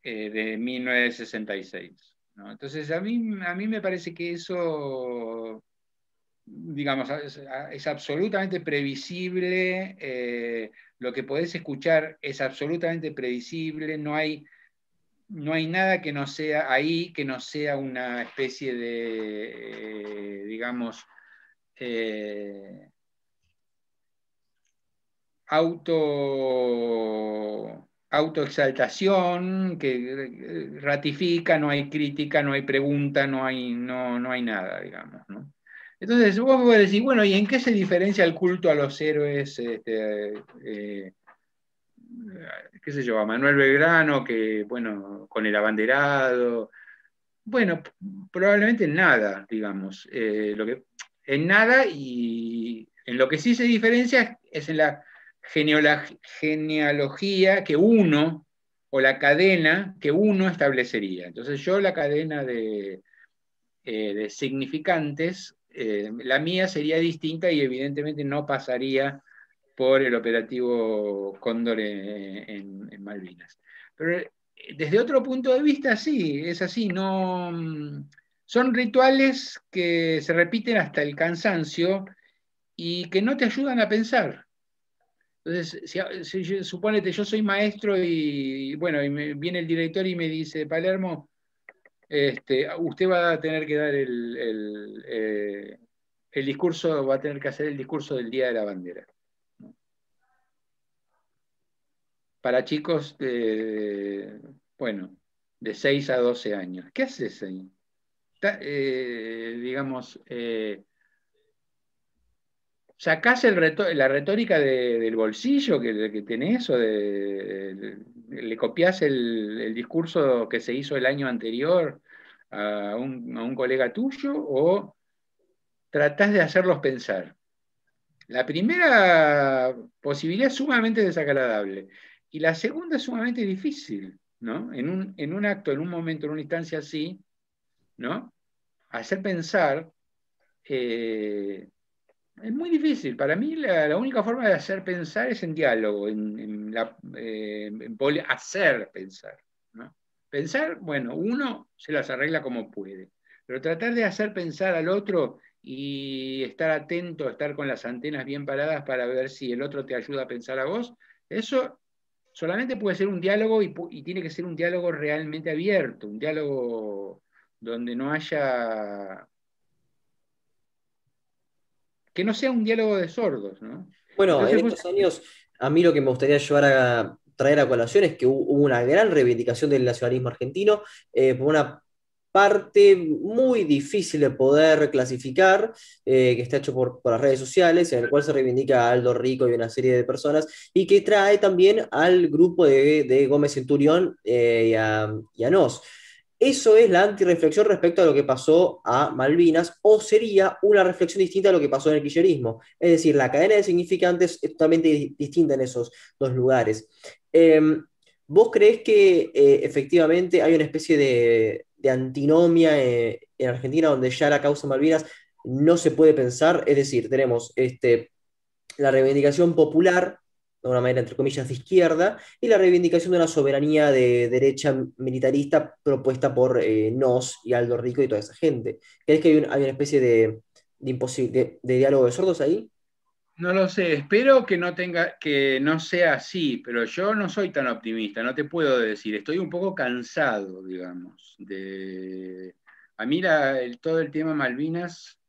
de 1966. Entonces, a mí, a mí me parece que eso, digamos, es, absolutamente previsible, lo que podés escuchar es absolutamente previsible, no hay, no hay nada que no sea ahí, que no sea una especie de, eh, digamos, eh, auto autoexaltación que eh, ratifica, no hay crítica, no hay pregunta, no hay, no, no hay nada, digamos. Entonces, vos podés decir, bueno, ¿y en qué se diferencia el culto a los héroes? Este, eh, qué sé yo, Manuel Belgrano, que, bueno, con el abanderado. Bueno, probablemente en nada, digamos. Eh, lo que, en nada y en lo que sí se diferencia es en la genealogía que uno, o la cadena que uno establecería. Entonces yo la cadena de, eh, significantes, eh, la mía sería distinta y evidentemente no pasaría por el operativo Cóndor en, Malvinas. Pero eh, desde otro punto de vista, sí, es así, no, mm, son rituales que se repiten hasta el cansancio y que no te ayudan a pensar. Entonces, si, si, suponete, yo soy maestro y, bueno, y me, viene el director y me dice, Palermo, este, usted va a tener que dar el, eh, el, discurso, va a tener que hacer el discurso del Día de la Bandera. Para chicos de, bueno, de 6 a 12 años. ¿Qué haces ahí? Eh, digamos, eh, sacás la retórica del bolsillo que, tenés o le copiás el, discurso que se hizo el año anterior a un, colega tuyo o tratás de hacerlos pensar. La primera posibilidad es sumamente desagradable y la segunda es sumamente difícil, ¿no? En un, en un acto, en un momento, en una instancia así, ¿no? Hacer pensar eh, es muy difícil. Para mí la, única forma de hacer pensar es en diálogo, en, eh, hacer pensar. Pensar, bueno, uno se las arregla como puede, pero tratar de hacer pensar al otro y estar atento, estar con las antenas bien paradas para ver si el otro te ayuda a pensar a vos, eso solamente puede ser un diálogo y, y tiene que ser un diálogo realmente abierto, un diálogo donde no haya que no sea un diálogo de sordos. ¿no? Bueno, en estos años, a mí lo que me gustaría llevar a traer a colación es que hubo una gran reivindicación del nacionalismo argentino, eh, por una parte muy difícil de poder clasificar, eh, que está hecho por, las redes sociales, en el cual se reivindica a Aldo Rico y una serie de personas, y que trae también al grupo de, Gómez Centurión eh, y, a, y a Nos. ¿Eso es la antirreflexión respecto a lo que pasó a Malvinas o sería una reflexión distinta a lo que pasó en el kirchnerismo? Es decir, la cadena de significantes es totalmente distinta en esos dos lugares. Em, ¿Vos crees que eh, efectivamente hay una especie de, antinomia eh, en Argentina donde ya la causa Malvinas no se puede pensar? Es decir, tenemos este, la reivindicación popular de una manera, entre comillas, de izquierda, y la reivindicación de una soberanía de derecha militarista propuesta por eh, Nos y Aldo Rico y toda esa gente. ¿Crees que hay, una especie de, diálogo de sordos ahí? No lo sé, espero que no tenga, que no sea así, pero yo no soy tan optimista, no te puedo decir, estoy un poco cansado, digamos, de a mí todo el tema Malvinas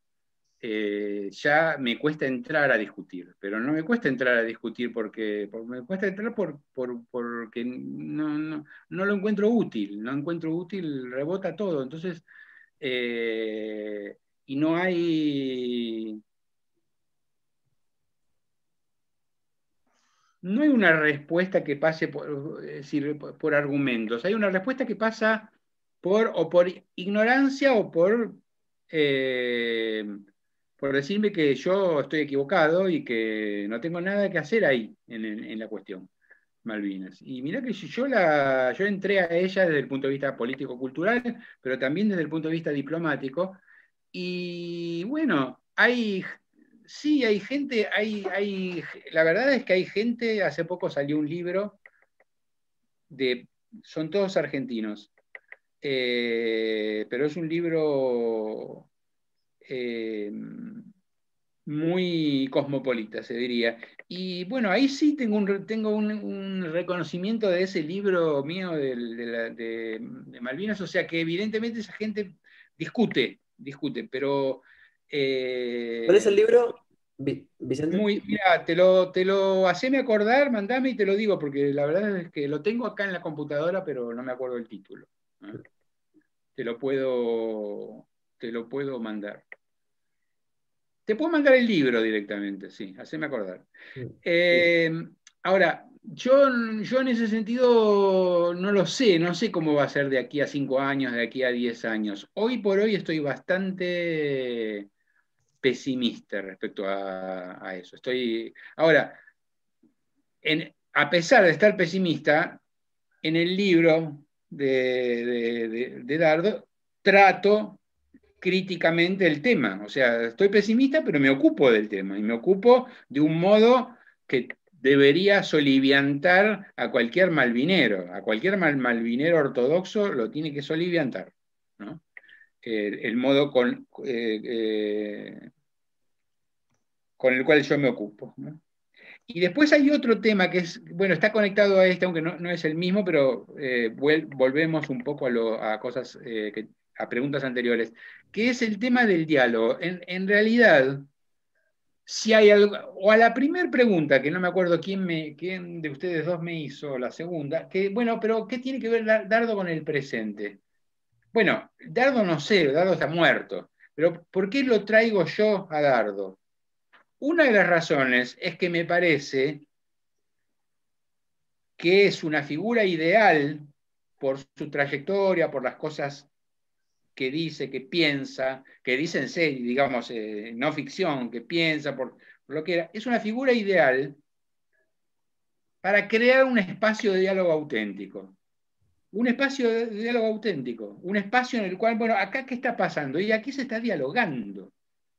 eh, ya me cuesta entrar a discutir, pero no me cuesta entrar a discutir porque, me cuesta entrar por, porque no, lo encuentro útil, no encuentro útil, rebota todo, entonces, eh, y no hay... No hay una respuesta que pase por, por argumentos, hay una respuesta que pasa por, o por ignorancia o por eh, por decirme que yo estoy equivocado y que no tengo nada que hacer ahí en, la cuestión Malvinas. Y mira que yo, la, yo entré a ella desde el punto de vista político-cultural, pero también desde el punto de vista diplomático. Y bueno, hay, sí, hay gente, hay, hay, la verdad es que hay gente, hace poco salió un libro de, son todos argentinos, eh, pero es un libro eh, muy cosmopolita, se diría. Y bueno, ahí sí tengo un, tengo un, reconocimiento de ese libro mío de, de, Malvinas, o sea que evidentemente esa gente discute, discute, pero... Eh, ¿Cuál es el libro, Vicente? Muy, mira, te lo, te lo haceme acordar, mandame y te lo digo, porque la verdad es que lo tengo acá en la computadora, pero no me acuerdo el título. Te lo puedo, te lo puedo mandar. Te puedo mandar el libro directamente, sí, haceme acordar. Eh, ahora, yo, yo en ese sentido no lo sé, no sé cómo va a ser de aquí a cinco años, de aquí a diez años. Hoy por hoy estoy bastante pesimista respecto a, eso. Estoy, ahora, a pesar de estar pesimista, en el libro de, de, Dardo trato críticamente el tema. O sea, estoy pesimista, pero me ocupo del tema y me ocupo de un modo que debería soliviantar a cualquier malvinero. A cualquier malvinero ortodoxo lo tiene que soliviantar. El, modo con, eh, eh, con el cual yo me ocupo. Y después hay otro tema que es, bueno, está conectado a este, aunque no, es el mismo, pero eh, volvemos un poco a, cosas, que, a preguntas anteriores, que es el tema del diálogo. En, realidad, si hay algo, o a la primera pregunta, que no me acuerdo quién, me, quién de ustedes dos me hizo la segunda, que bueno, pero ¿qué tiene que ver Dardo con el presente? Bueno, Dardo no sé, Dardo está muerto, pero ¿por qué lo traigo yo a Dardo? Una de las razones es que me parece que es una figura ideal por su trayectoria, por las cosas que dice, que piensa, que dice en serio, digamos, eh, no ficción, que piensa, por, lo que era, es una figura ideal para crear un espacio de diálogo auténtico. Un espacio de diálogo auténtico, un espacio en el cual, bueno, acá qué está pasando y aquí se está dialogando.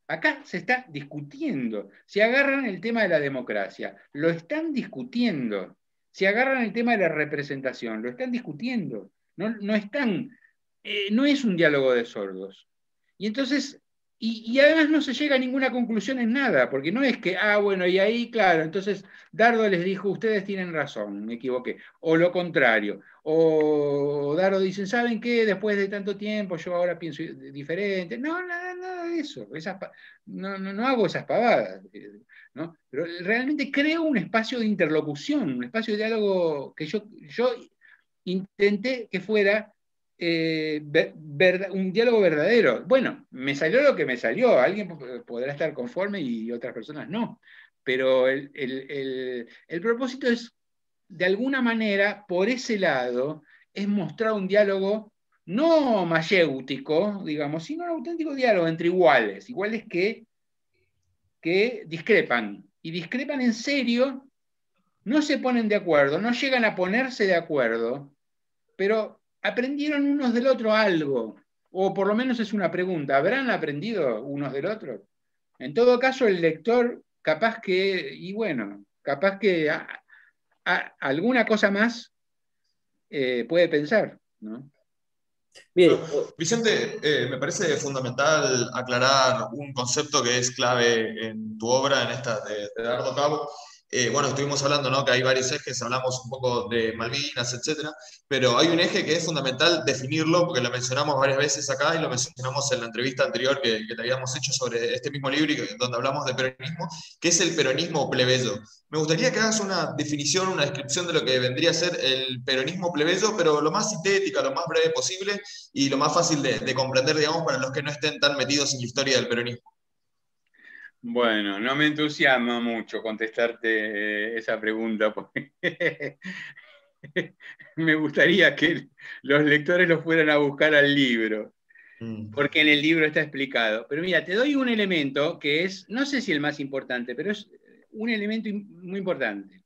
Acá se está discutiendo. Si agarran el tema de la democracia, lo están discutiendo. Si agarran el tema de la representación, lo están discutiendo. No, no están eh, no es un diálogo de sordos. Y entonces, y, además no se llega a ninguna conclusión en nada, porque no es que, ah, bueno, y ahí, claro, entonces Dardo les dijo, ustedes tienen razón, me equivoqué, o lo contrario, o Dardo dicen, ¿saben qué? Después de tanto tiempo yo ahora pienso diferente. No, nada, nada de eso, no, no, hago esas pavadas. ¿no? Pero realmente creo un espacio de interlocución, un espacio de diálogo que yo, yo intenté que fuera eh, un diálogo verdadero. Bueno, me salió lo que me salió, alguien podrá estar conforme y otras personas no, pero el, propósito es, de alguna manera, por ese lado, es mostrar un diálogo no mayéutico, digamos, sino un auténtico diálogo entre iguales, iguales que, que discrepan, y discrepan en serio, no se ponen de acuerdo, no llegan a ponerse de acuerdo, pero aprendieron unos del otro algo, o por lo menos es una pregunta, ¿habrán aprendido unos del otro? En todo caso, el lector capaz que, y bueno, capaz que alguna cosa más eh, puede pensar, ¿no? Bien. Vicente, eh, me parece fundamental aclarar un concepto que es clave en tu obra, en esta de, de Dardo Cabo, eh, bueno, estuvimos hablando, ¿no? Que hay varios ejes, hablamos un poco de Malvinas, etcétera, pero hay un eje que es fundamental definirlo, porque lo mencionamos varias veces acá y lo mencionamos en la entrevista anterior que, te habíamos hecho sobre este mismo libro, donde hablamos de peronismo, que es el peronismo plebeyo. Me gustaría que hagas una definición, una descripción de lo que vendría a ser el peronismo plebeyo, pero lo más sintética, lo más breve posible y lo más fácil de, de comprender, digamos, para los que no estén tan metidos en la historia del peronismo. Bueno, no me entusiasma mucho contestarte esa pregunta porque *laughs* me gustaría que los lectores lo fueran a buscar al libro, mm. porque en el libro está explicado. Pero mira, te doy un elemento que es, no sé si el más importante, pero es un elemento muy importante.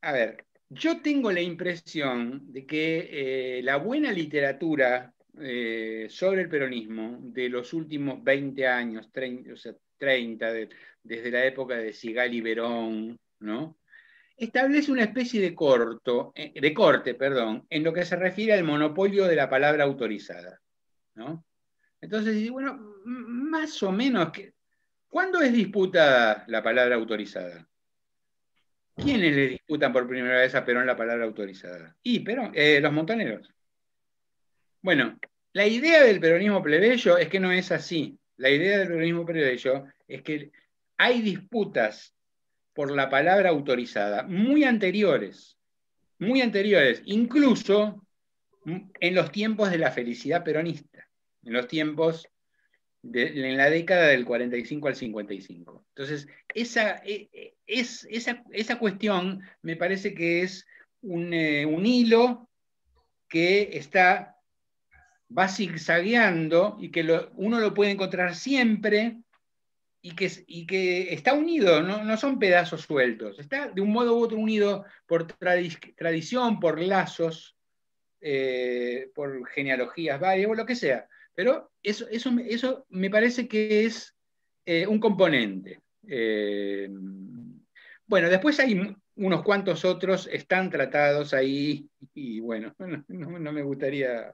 A ver, yo tengo la impresión de que eh, la buena literatura eh, sobre el peronismo de los últimos 20 años, 30, o sea, 30 desde la época de Sigal y Verón, ¿no? establece una especie de, corto, eh, de corte perdón, en lo que se refiere al monopolio de la palabra autorizada. ¿no? Entonces, bueno, más o menos, ¿cuándo es disputada la palabra autorizada? ¿Quiénes le disputan por primera vez a Perón la palabra autorizada? Y Perón, eh, los montoneros. Bueno, la idea del peronismo plebeyo es que no es así. La idea del peronismo plebeyo es que hay disputas por la palabra autorizada muy anteriores, muy anteriores, incluso en los tiempos de la felicidad peronista, en los tiempos en la década del 45 al 55. Entonces, esa, e, e, es, esa, cuestión me parece que es un, eh, un hilo que está va zigzagueando y que uno lo puede encontrar siempre y que, está unido, no, son pedazos sueltos, está de un modo u otro unido por tradición, por lazos, eh, por genealogías varias, o lo que sea. Pero eso, eso, eso me parece que es eh, un componente. Eh, bueno, después hay unos cuantos otros, están tratados ahí, y bueno, *laughs* no me gustaría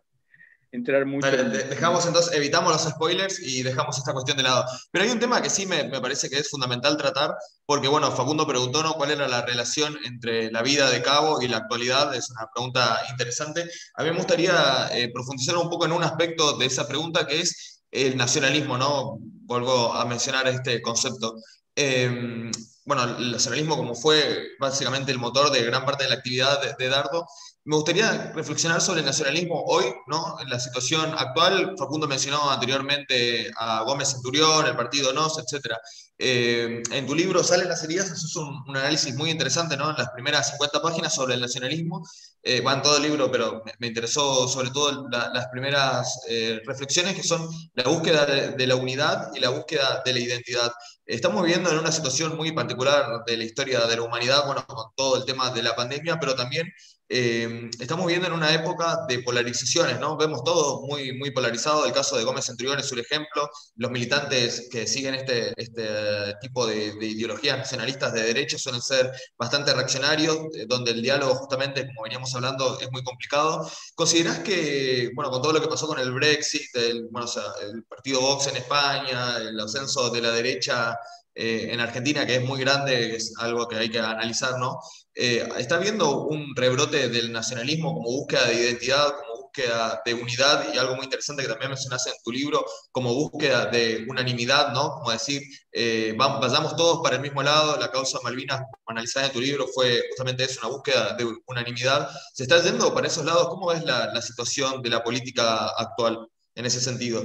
entrar mucho. dejamos entonces, evitamos los spoilers y dejamos esta cuestión de lado. Pero hay un tema que sí me, parece que es fundamental tratar, porque bueno, Facundo preguntó ¿no? cuál era la relación entre la vida de Cabo y la actualidad, es una pregunta interesante. A mí me gustaría eh, profundizar un poco en un aspecto de esa pregunta que es el nacionalismo, ¿no? Vuelvo a mencionar este concepto. Em, bueno, el nacionalismo como fue básicamente el motor de gran parte de la actividad de Dardo, me gustaría reflexionar sobre el nacionalismo hoy, ¿no? En la situación actual, Facundo mencionó anteriormente a Gómez Centurión, el partido NOS, etc. Eh, en tu libro Salen las heridas, haces un, un, análisis muy interesante, ¿no? En las primeras 50 páginas sobre el nacionalismo. Eh, va en todo el libro, pero me, interesó sobre todo las primeras eh, reflexiones, que son la búsqueda de, la unidad y la búsqueda de la identidad. Estamos viviendo en una situación muy particular de la historia de la humanidad, bueno, con todo el tema de la pandemia, pero también eh, estamos viviendo en una época de polarizaciones, ¿no? Vemos todo muy, muy polarizado. El caso de Gómez Centurión es un ejemplo. Los militantes que siguen este, este tipo de, ideologías nacionalistas de derecha suelen ser bastante reaccionarios, eh, donde el diálogo, justamente, como veníamos hablando, es muy complicado. ¿Considerás que, bueno, con todo lo que pasó con el Brexit, el, bueno, el partido Vox en España, el ascenso de la derecha eh, en Argentina, que es muy grande, es algo que hay que analizar, ¿no? Eh, está viendo un rebrote del nacionalismo como búsqueda de identidad, como búsqueda de unidad y algo muy interesante que también mencionaste en tu libro, como búsqueda de unanimidad, ¿no? Como decir, eh, vayamos todos para el mismo lado, la causa Malvinas, analizada en tu libro, fue justamente eso, una búsqueda de unanimidad. ¿Se está yendo para esos lados? ¿Cómo ves la, la situación de la política actual en ese sentido?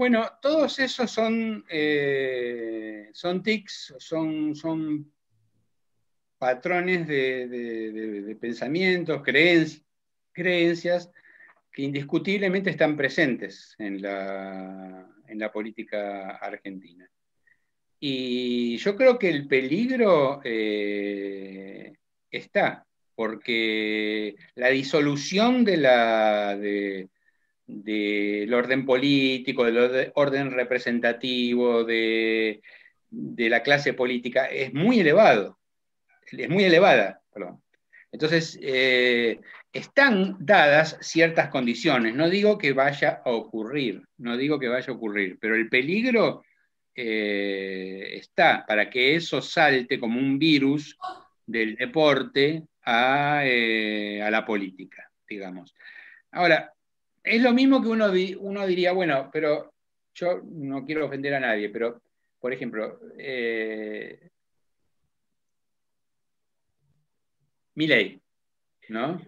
Bueno, todos esos son, eh, son tics, son, son patrones de, pensamientos, creencias que indiscutiblemente están presentes en la, en la, política argentina. Y yo creo que el peligro eh, está, porque la disolución de la, del orden político, del orden representativo, de, la clase política, es muy elevado, es muy elevada. Entonces, eh, están dadas ciertas condiciones. No digo que vaya a ocurrir, no digo que vaya a ocurrir, pero el peligro eh, está para que eso salte como un virus del deporte a, eh, a la política, digamos. Ahora, es lo mismo que uno, uno diría, bueno, pero yo no quiero ofender a nadie, pero, por ejemplo, eh, Milei, ¿no?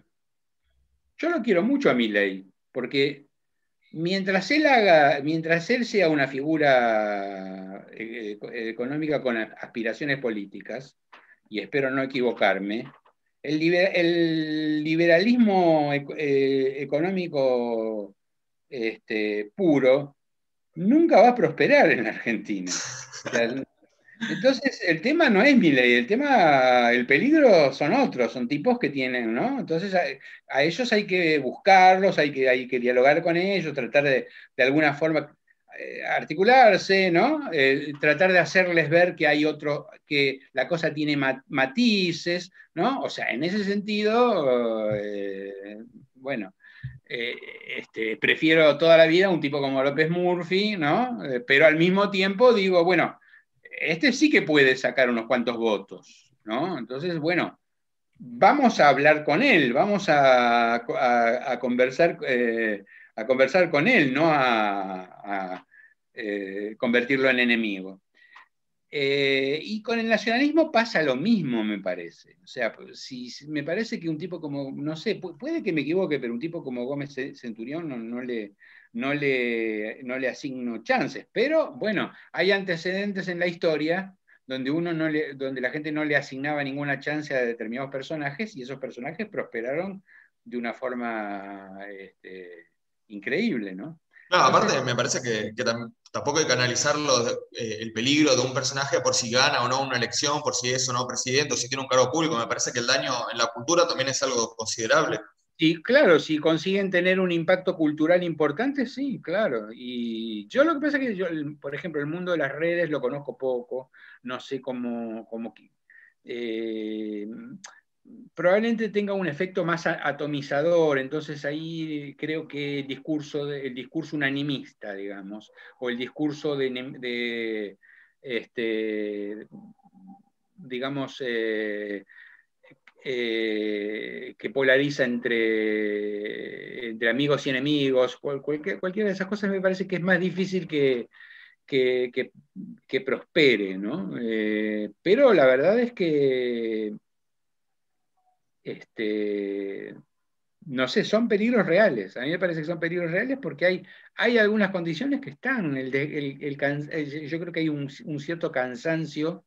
Yo lo quiero mucho a Milei, porque mientras él haga, mientras él sea una figura eh, económica con aspiraciones políticas, y espero no equivocarme, el, liberalismo eh, económico este, puro nunca va a prosperar en Argentina. *laughs* entonces, el tema no es mi ley, el tema, el peligro son otros, son tipos que tienen, ¿no? Entonces, a, ellos hay que buscarlos, hay que, hay que dialogar con ellos, tratar de, de alguna forma. Eh, articularse, ¿no? Eh, tratar de hacerles ver que hay otro, que la cosa tiene matices, ¿no? O sea, en ese sentido, bueno, este, prefiero toda la vida un tipo como López Murphy, ¿no? pero al mismo tiempo digo, bueno, este sí que puede sacar unos cuantos votos, ¿no? Entonces, bueno, vamos a hablar con él, vamos a, conversar, eh, a conversar con él, no a, eh, convertirlo en enemigo. Eh, y con el nacionalismo pasa lo mismo, me parece. O sea, pues, si, me parece que un tipo como, no sé, puede que me equivoque, pero un tipo como Gómez Centurión no, le, no, le, no le asigno chances. Pero bueno, hay antecedentes en la historia donde, uno no donde la gente no le asignaba ninguna chance a determinados personajes y esos personajes prosperaron de una forma este, increíble, ¿no? No, aparte me parece que, tampoco hay que analizar eh, el peligro de un personaje por si gana o no una elección, por si es o no presidente, o si tiene un cargo público. Me parece que el daño en la cultura también es algo considerable. Y claro, si consiguen tener un impacto cultural importante, sí, claro. Y yo lo que pasa es que yo, por ejemplo, el mundo de las redes lo conozco poco, no sé cómo, cómo eh, probablemente tenga un efecto más atomizador, entonces ahí creo que el discurso, el discurso unanimista, digamos, o el discurso de, este, digamos, eh, eh, que polariza entre, entre amigos y enemigos, cualquier, cualquiera de esas cosas me parece que es más difícil que, que, prospere, ¿no? Eh, pero la verdad es que, este, no sé, son peligros reales. A mí me parece que son peligros reales porque hay, hay algunas condiciones que están. El, yo creo que hay un, cierto cansancio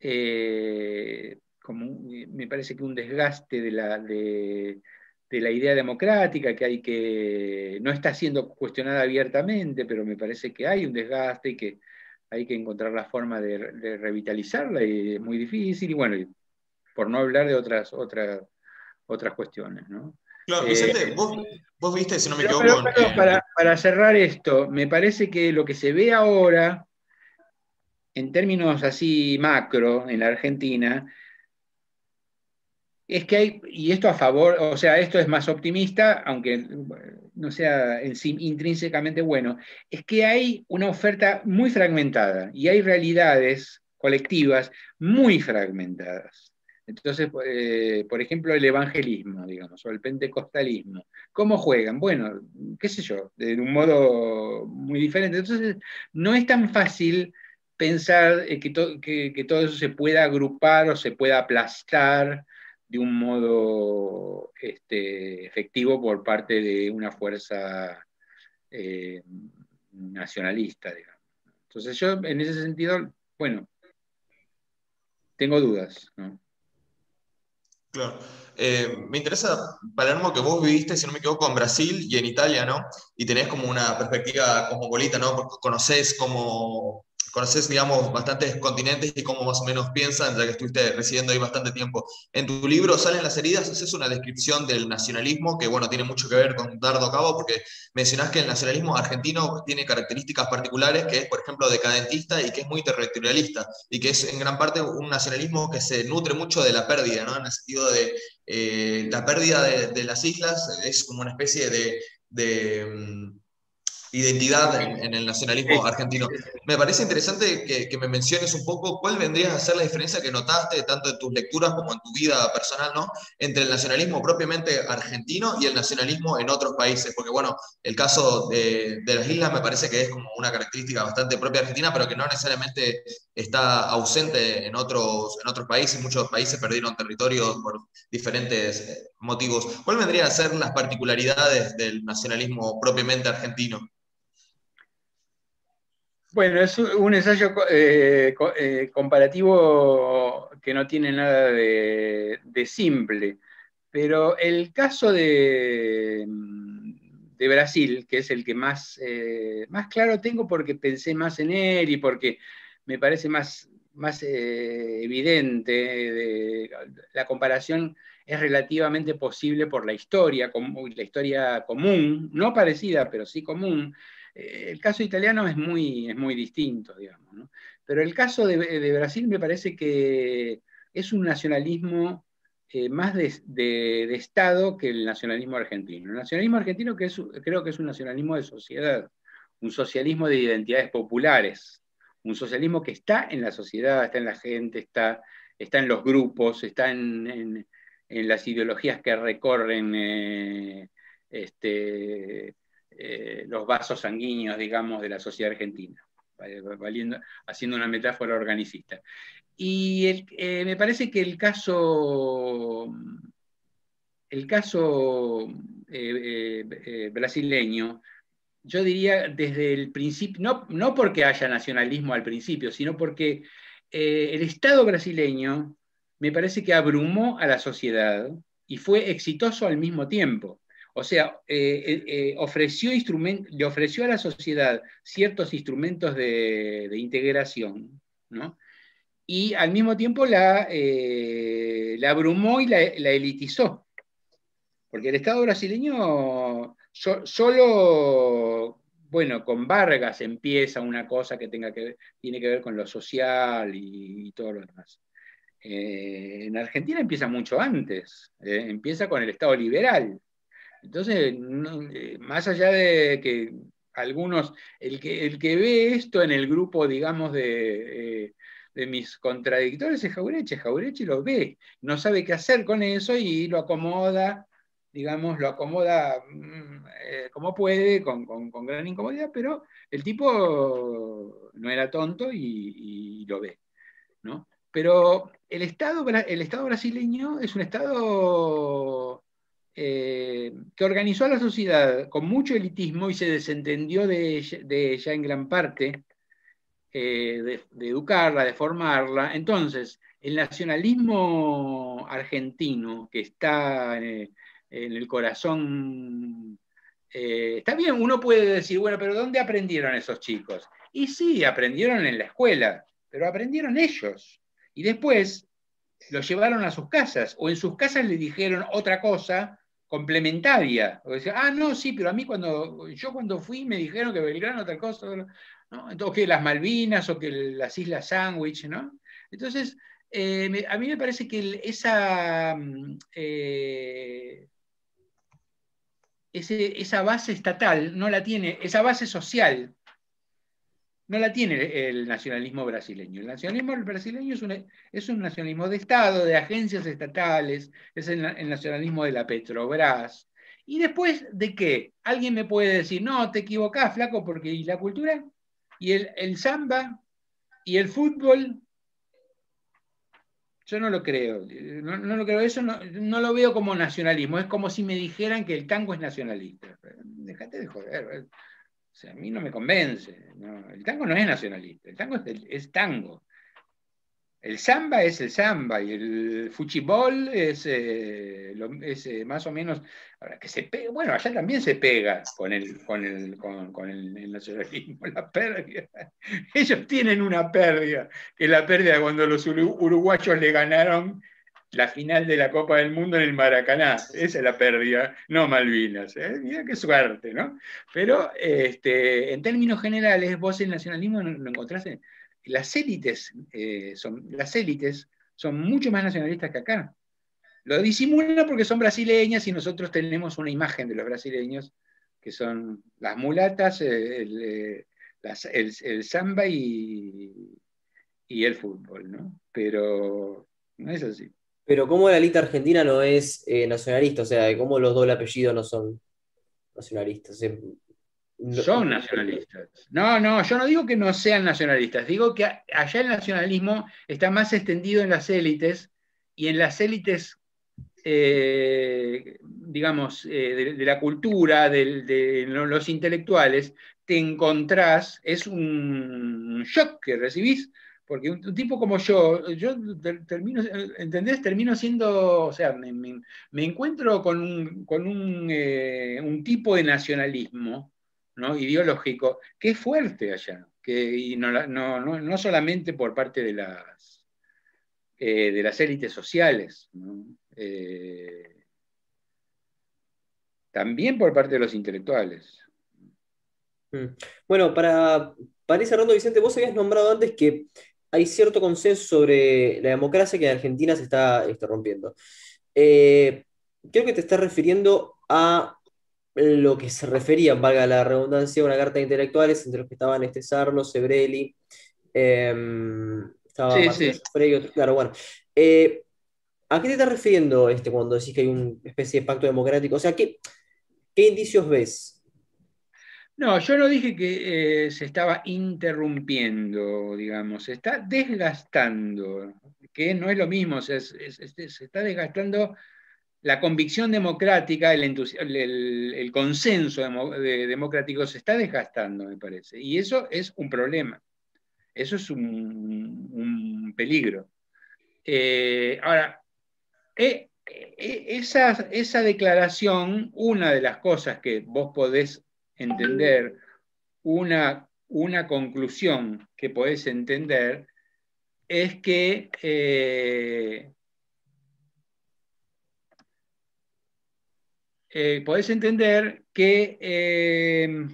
eh, como me parece que un desgaste de la, de, la idea democrática que hay que, no está siendo cuestionada abiertamente, pero me parece que hay un desgaste y que hay que encontrar la forma de, revitalizarla y es muy difícil, y bueno, por no hablar de otras, otras, otras cuestiones, ¿no? Claro, Vicente, eh, vos, viste, si no me equivoco. para, para cerrar esto, me parece que lo que se ve ahora, en términos así macro en la Argentina, es que hay, y esto a favor, o sea, esto es más optimista, aunque no sea en sí intrínsecamente bueno, es que hay una oferta muy fragmentada y hay realidades colectivas muy fragmentadas. Entonces, eh, por ejemplo, el evangelismo, digamos, o el pentecostalismo, ¿cómo juegan? Bueno, qué sé yo, de un modo muy diferente. Entonces, no es tan fácil pensar eh, que, que todo eso se pueda agrupar o se pueda aplastar de un modo este, efectivo por parte de una fuerza eh, nacionalista, digamos. Entonces yo, en ese sentido, bueno, tengo dudas. Claro. Eh, me interesa, Palermo, que vos viviste, si no me equivoco, en Brasil y en Italia, ¿no? Y tenés como una perspectiva cosmopolita, ¿no? Porque conocés cómo conoces, digamos, bastantes continentes y cómo más o menos piensan, ya que estuviste residiendo ahí bastante tiempo. En tu libro Salen las heridas, haces una descripción del nacionalismo que, bueno, tiene mucho que ver con Dardo Cabo, porque mencionás que el nacionalismo argentino tiene características particulares, que es, por ejemplo, decadentista y que es muy territorialista, y que es en gran parte un nacionalismo que se nutre mucho de la pérdida, ¿no? En el sentido de eh, la pérdida de, las islas es como una especie de mm, identidad en, el nacionalismo argentino. Me parece interesante que, me menciones un poco cuál vendría a ser la diferencia que notaste, tanto en tus lecturas como en tu vida personal, ¿no? entre el nacionalismo propiamente argentino y el nacionalismo en otros países. Porque, bueno, el caso de, las islas me parece que es como una característica bastante propia argentina, pero que no necesariamente está ausente en otros, en otros países. Muchos países perdieron territorio por diferentes eh, motivos. ¿Cuál vendrían a ser las particularidades del nacionalismo propiamente argentino? Bueno, es un ensayo eh, eh, comparativo que no tiene nada de, simple, pero el caso de, Brasil, que es el que más, eh, más claro tengo porque pensé más en él y porque me parece más, más evidente, la comparación es relativamente posible por la historia, la historia común, no parecida, pero sí común, el caso italiano es muy, es muy distinto, digamos. Pero el caso de, Brasil me parece que es un nacionalismo eh, más de, Estado que el nacionalismo argentino. El nacionalismo argentino que creo que es un nacionalismo de sociedad, un socialismo de identidades populares, un socialismo que está en la sociedad, está en la gente, está, está en los grupos, está en, las ideologías que recorren eh, este, eh, los vasos sanguíneos, digamos, de la sociedad argentina, haciendo una metáfora organicista. Y eh, me parece que el caso, el caso brasileño yo diría desde el principio, no, porque haya nacionalismo al principio, sino porque eh, el Estado brasileño me parece que abrumó a la sociedad y fue exitoso al mismo tiempo. O sea, eh, eh, ofreció le ofreció a la sociedad ciertos instrumentos de, integración, ¿no? y al mismo tiempo la, la abrumó y la, elitizó. Porque el Estado brasileño solo, bueno, con Vargas empieza una cosa que, tenga que tiene que ver con lo social y, todo lo demás. Eh, en Argentina empieza mucho antes, eh, empieza con el Estado liberal. Entonces, eh, más allá de que algunos, el que, el que ve esto en el grupo, digamos, de, de mis contradictores es Jaureche. Jaureche lo ve, no sabe qué hacer con eso y lo acomoda digamos, lo acomoda mm, eh, como puede, con, gran incomodidad, pero el tipo no era tonto y, lo ve. ¿no? Pero el Estado, el Estado brasileño es un Estado eh, que organizó a la sociedad con mucho elitismo y se desentendió de, ella en gran parte, eh, de, educarla, de formarla. Entonces, el nacionalismo argentino que está en el corazón. Eh, está bien, uno puede decir, bueno, pero ¿dónde aprendieron esos chicos? Y sí, aprendieron en la escuela, pero aprendieron ellos. Y después los llevaron a sus casas, o en sus casas le dijeron otra cosa complementaria. O decía, ah, no, sí, pero a mí cuando, yo cuando fui me dijeron que Belgrano otra cosa, ¿no? Entonces, que las Malvinas o que las Islas Sandwich, ¿no? Entonces, eh, a mí me parece que esa mm, eh, esa base estatal no la tiene, esa base social no la tiene el nacionalismo brasileño. El nacionalismo brasileño es un, nacionalismo de Estado, de agencias estatales, es el, nacionalismo de la Petrobras. ¿Y después de qué? Alguien me puede decir, no, te equivocás, flaco, porque ¿y la cultura? ¿Y el, el samba? ¿Y el fútbol? Yo no lo creo, no, lo creo, eso no, lo veo como nacionalismo, es como si me dijeran que el tango es nacionalista. Déjate de joder, a mí no me convence, el tango no es nacionalista, el tango es tango, el samba es el samba y el fuchibol es, eh, eh, más o menos, que se bueno, allá también se pega con el, con el, con, el, nacionalismo, *laughs* la pérdida. Ellos tienen una pérdida, que es la pérdida cuando los uruguayos le ganaron la final de la Copa del Mundo en el Maracaná. Esa es la pérdida, no Malvinas. ¿eh? Mira qué suerte, ¿no? Pero este, en términos generales, vos el nacionalismo lo encontraste las élites, eh, son, las élites son mucho más nacionalistas que acá. Lo disimulan porque son brasileñas y nosotros tenemos una imagen de los brasileños que son las mulatas, eh, eh, el, samba y, y, el fútbol, ¿no? Pero no es así. Pero ¿cómo la élite argentina no es nacionalista? O sea, ¿cómo los doble apellidos no son nacionalistas? Son nacionalistas. No, no, yo no digo que no sean nacionalistas, digo que allá el nacionalismo está más extendido en las élites y en las élites, eh, digamos, eh, de, la cultura, de, los intelectuales, te encontrás, es un shock que recibís, porque un, tipo como yo, yo termino, ¿entendés? Termino siendo, o sea, me, encuentro con un, con un, eh, un tipo de nacionalismo ideológico que es fuerte allá, que, y no, solamente por parte de las, eh, de las élites sociales, eh, también por parte de los intelectuales. Mm. Bueno, para, para ir cerrando, Vicente, vos habías nombrado antes que hay cierto consenso sobre la democracia que en Argentina se está, está rompiendo. Eh, creo que te estás refiriendo a lo que se refería, valga la redundancia, a una carta de intelectuales entre los que estaban este Sarlo, Sebrelli, em, estaba Sí, sí. claro, bueno. Eh, ¿a qué te estás refiriendo este, cuando decís que hay una especie de pacto democrático? O sea, ¿qué, qué indicios ves? No, yo no dije que eh, se estaba interrumpiendo, digamos, se está desgastando, que no es lo mismo, se está desgastando la convicción democrática, el, el- consenso demo- de- democrático se está desgastando, me parece, y eso es un problema, eso es un, peligro. Eh, ahora, eh, esa, esa declaración, una de las cosas que vos podés entender, una, una conclusión que podés entender, es que eh, eh, podés entender que eh,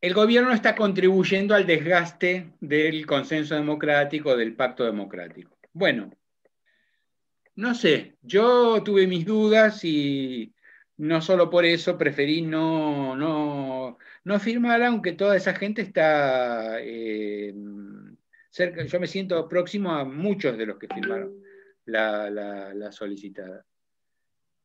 el gobierno está contribuyendo al desgaste del consenso democrático, del pacto democrático. Bueno, no sé, yo tuve mis dudas y no solo por eso preferí no, no, no firmar, aunque toda esa gente está eh, cerca, yo me siento próximo a muchos de los que firmaron la, la, la solicitada.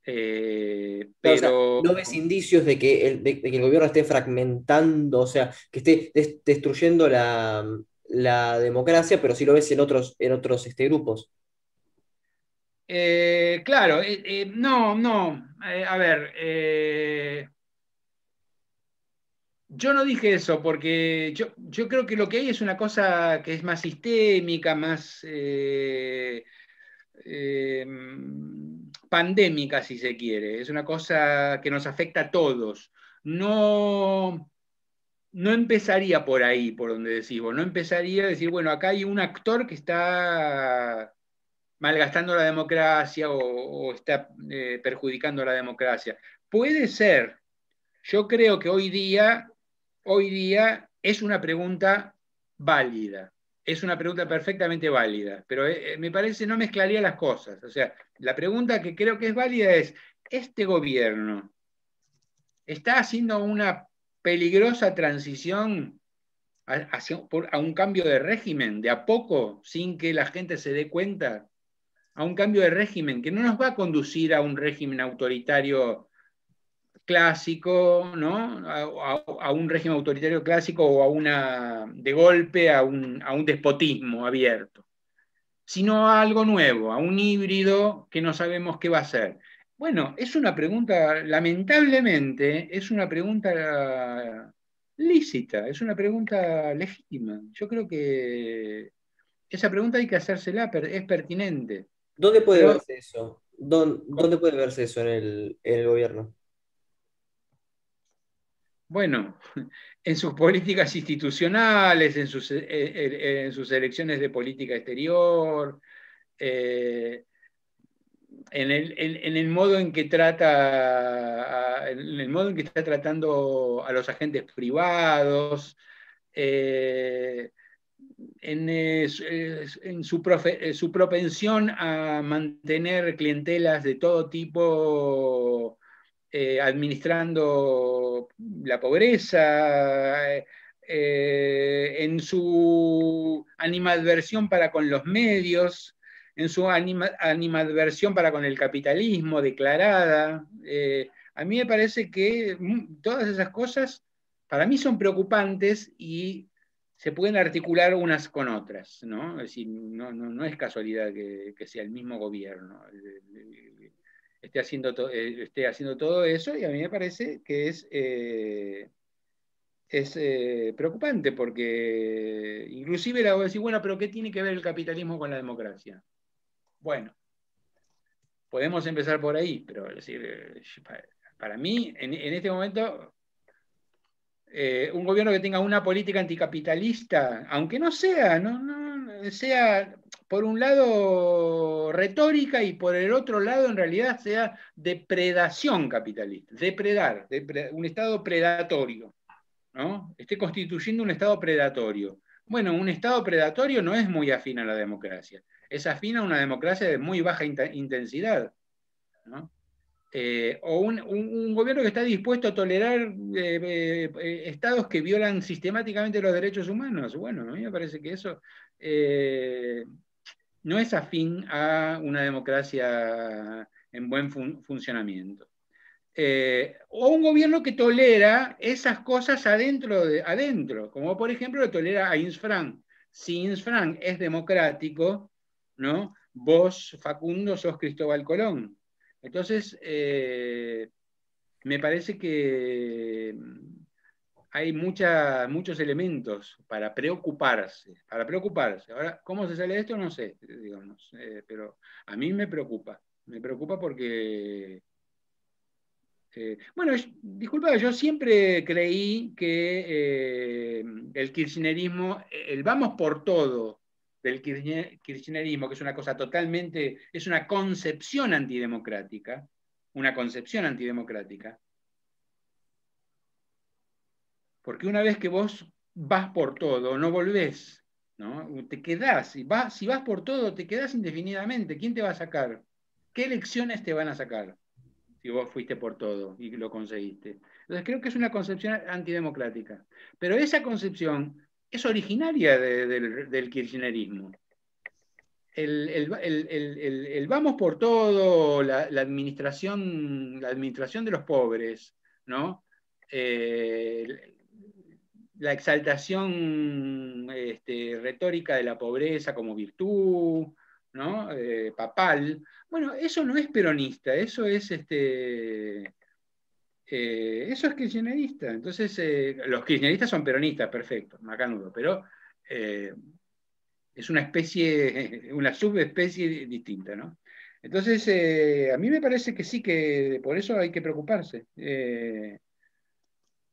Eh, O sea, pero ¿no ves indicios de que el, de- de que el gobierno esté fragmentando, o sea, que esté des- destruyendo la, la democracia, pero sí lo ves en otros, en otros este, grupos? Eh, claro, no, no. Eh, a ver, eh, yo no dije eso porque yo, yo creo que lo que hay es una cosa que es más sistémica, más eh, pandémica, si se quiere. Es una cosa que nos afecta a todos. No, no empezaría por ahí, por donde decís vos. No empezaría a decir, bueno, acá hay un actor que está malgastando la democracia o, está eh, perjudicando la democracia. Puede ser. Yo creo que hoy día, hoy día es una pregunta válida. Es una pregunta perfectamente válida, pero eh, me parece no mezclaría las cosas. O sea, la pregunta que creo que es válida es, ¿este gobierno está haciendo una peligrosa transición a un cambio de régimen, de a poco, sin que la gente se dé cuenta? A un cambio de régimen que no nos va a conducir a un régimen autoritario clásico, ¿no? A, un régimen autoritario clásico o a una, de golpe, a un, a un despotismo abierto, sino a algo nuevo, a un híbrido que no sabemos qué va a ser. Bueno, es una pregunta, lamentablemente, es una pregunta lícita, es una pregunta legítima. Yo creo que esa pregunta hay que hacérsela, es pertinente. ¿Dónde puede Pero, verse eso? ¿Dónde, ¿Dónde, puede verse eso en el, en el, gobierno? Bueno, *laughs* en sus políticas institucionales, en sus, en sus elecciones de política exterior, eh, en, el, en, en, el, modo en que trata, en el modo en que está tratando a los agentes privados, eh, en, en su, profe, su, propensión a mantener clientelas de todo tipo, eh, administrando la pobreza, eh, en su animadversión para con los medios, en su anima, animadversión para con el capitalismo declarada. Eh, a mí me parece que todas esas cosas para mí son preocupantes y se pueden articular unas con otras, ¿no? Es decir, no, no, no es casualidad que, que, sea el mismo gobierno esté haciendo, eh, esté haciendo todo eso y a mí me parece que es, eh, es eh, preocupante porque inclusive la voy a decir, bueno, pero ¿qué tiene que ver el capitalismo con la democracia? Bueno, podemos empezar por ahí, pero decir, para mí, en, en este momento, eh, un gobierno que tenga una política anticapitalista, aunque no sea, no, no sea, por un lado retórica y por el otro lado en realidad sea depredación capitalista, depredar, un Estado predatorio, ¿no? Esté constituyendo un Estado predatorio. Bueno, un Estado predatorio no es muy afín a la democracia, es afín a una democracia de muy baja intensidad. Eh, o un, gobierno que está dispuesto a tolerar eh, eh, estados que violan sistemáticamente los derechos humanos. Bueno, a mí me parece que eso no es afín a una democracia en buen funcionamiento. o un gobierno que tolera esas cosas adentro, de, adentro como por ejemplo lo tolera a Insfran. Si Insfran es democrático, ¿no? Vos, Facundo, sos Cristóbal Colón. Entonces, eh, me parece que mm, hay muchos elementos para preocuparse, para preocuparse. Ahora, ¿cómo se sale de esto? No sé, pero a mí me preocupa. Me preocupa porque eh, bueno, disculpa, yo siempre creí que eh, el kirchnerismo, el vamos por todo, del kirchnerismo, que es una cosa totalmente, es una concepción antidemocrática, una concepción antidemocrática, porque una vez que vos vas por todo, no volvés, ¿no? te quedás, si vas, si vas por todo, te quedás indefinidamente, ¿quién te va a sacar? ¿Qué elecciones te van a sacar? si vos fuiste por todo y lo conseguiste. Entonces creo que es una concepción antidemocrática. Pero esa concepción es originaria del, kirchnerismo. El, vamos por todo, la, administración, la administración de los pobres, ¿no? Eh, la exaltación este, retórica de la pobreza como virtud, ¿no? Eh, papal. Bueno, eso no es peronista, eso es este, eh, eso es kirchnerista. Entonces, eh, los kirchneristas son peronistas, perfecto, macanudo, pero eh, es una especie, *laughs* una subespecie distinta, ¿no? Entonces, a mí me parece que sí, que por eso hay que preocuparse.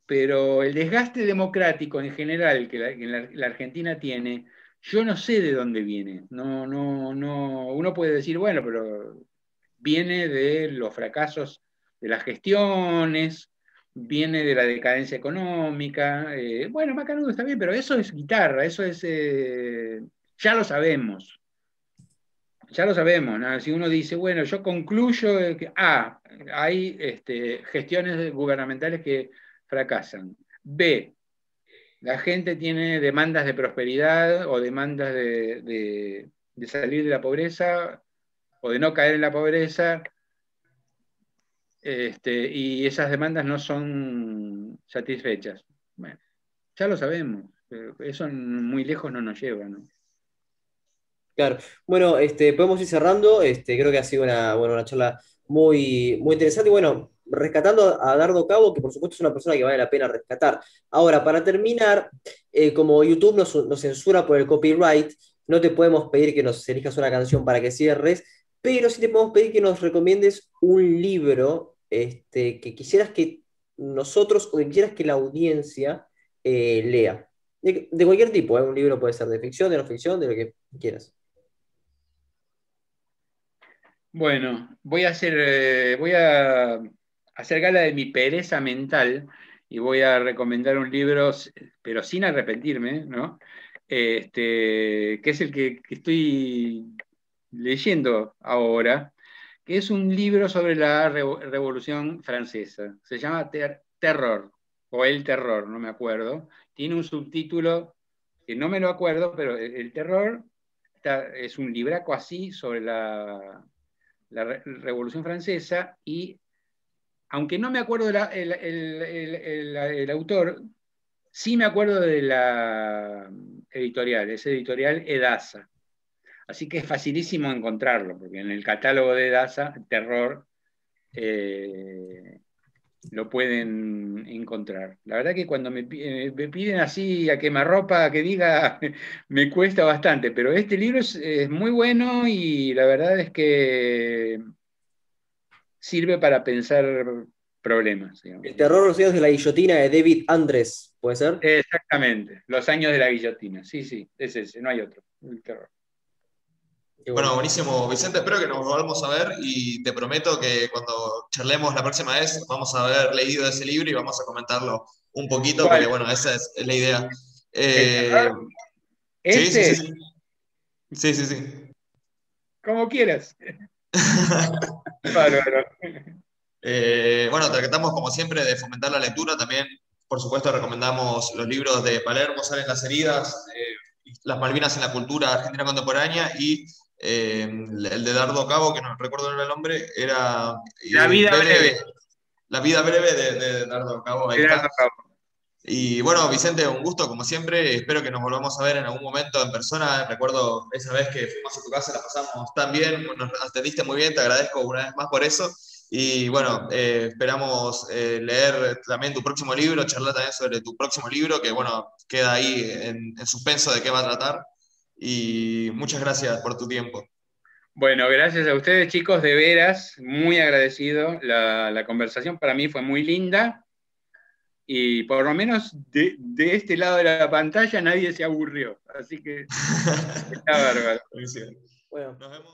pero el desgaste democrático en general que la, Argentina tiene, yo no sé de dónde viene. No, no, no, uno puede decir, bueno, pero viene de los fracasos de las gestiones, viene de la decadencia económica. Eh, bueno, Macanudo está bien, pero eso es guitarra, eso es. Eh, ya lo sabemos. Ya lo sabemos. Si uno dice, bueno, yo concluyo que A, hay este, gestiones gubernamentales que fracasan. B, la gente tiene demandas de prosperidad o demandas de salir de la pobreza o de no caer en la pobreza este, y esas demandas no son satisfechas. Bueno, ya lo sabemos, eso muy lejos no nos lleva, ¿no? Claro, bueno, este, podemos ir cerrando, este, creo que ha sido una, bueno, una charla muy, muy interesante y bueno, rescatando a Dardo Cabo, que por supuesto es una persona que vale la pena rescatar. Ahora, para terminar, eh, como YouTube nos, nos, censura por el copyright, no te podemos pedir que nos elijas una canción para que cierres, pero sí te podemos pedir que nos recomiendes un libro este, que quisieras que nosotros o que quisieras que la audiencia eh, lea. De, cualquier tipo, ¿eh? un libro puede ser de ficción, de no ficción, de lo que quieras. Bueno, voy a hacer, eh, voy a hacer gala de mi pereza mental y voy a recomendar un libro, pero sin arrepentirme, ¿no? Este, que es el que estoy leyendo ahora, que es un libro sobre la Revolución Francesa. Se llama Terror, o El Terror, no me acuerdo. Tiene un subtítulo que no me lo acuerdo, pero El, Terror es un libraco así sobre la, Revolución Francesa y aunque no me acuerdo el, autor, sí me acuerdo de la editorial, es editorial Edasa. Así que es facilísimo encontrarlo, porque en el catálogo de DASA, terror, eh, lo pueden encontrar. La verdad que cuando me, piden así a quemarropa que diga, *laughs* me cuesta bastante, pero este libro es, muy bueno y la verdad es que sirve para pensar problemas. El terror los años de la guillotina de David Andrés, ¿puede ser? Exactamente, los años de la guillotina, sí, sí, es ese, no hay otro, el terror. Bueno, buenísimo, Vicente. Espero que nos volvamos a ver y te prometo que cuando charlemos la próxima vez vamos a haber leído ese libro y vamos a comentarlo un poquito, porque bueno, esa es la idea. Eh, sí, sí, sí. Sí, sí, sí. Como quieras. *laughs* Eh, bueno, tratamos como siempre de fomentar la lectura. También, por supuesto, recomendamos los libros de Palermo, Salen las heridas, eh, Las Malvinas en la cultura argentina contemporánea y eh, el de Dardo Cabo, que no recuerdo el nombre, era... La vida breve. La vida breve de, Dardo Cabo. Y bueno, Vicente, un gusto como siempre. Espero que nos volvamos a ver en algún momento en persona. Recuerdo esa vez que fuimos a tu casa, la pasamos tan bien, nos atendiste muy bien, te agradezco una vez más por eso. Y bueno, eh, esperamos eh, leer también tu próximo libro, charlar también sobre tu próximo libro, que bueno, queda ahí en, en suspenso de qué va a tratar y muchas gracias por tu tiempo. Bueno, gracias a ustedes chicos, de veras, muy agradecido. La, conversación para mí fue muy linda y por lo menos de, este lado de la pantalla nadie se aburrió. Así que *laughs* está bárbaro. Bueno, nos vemos.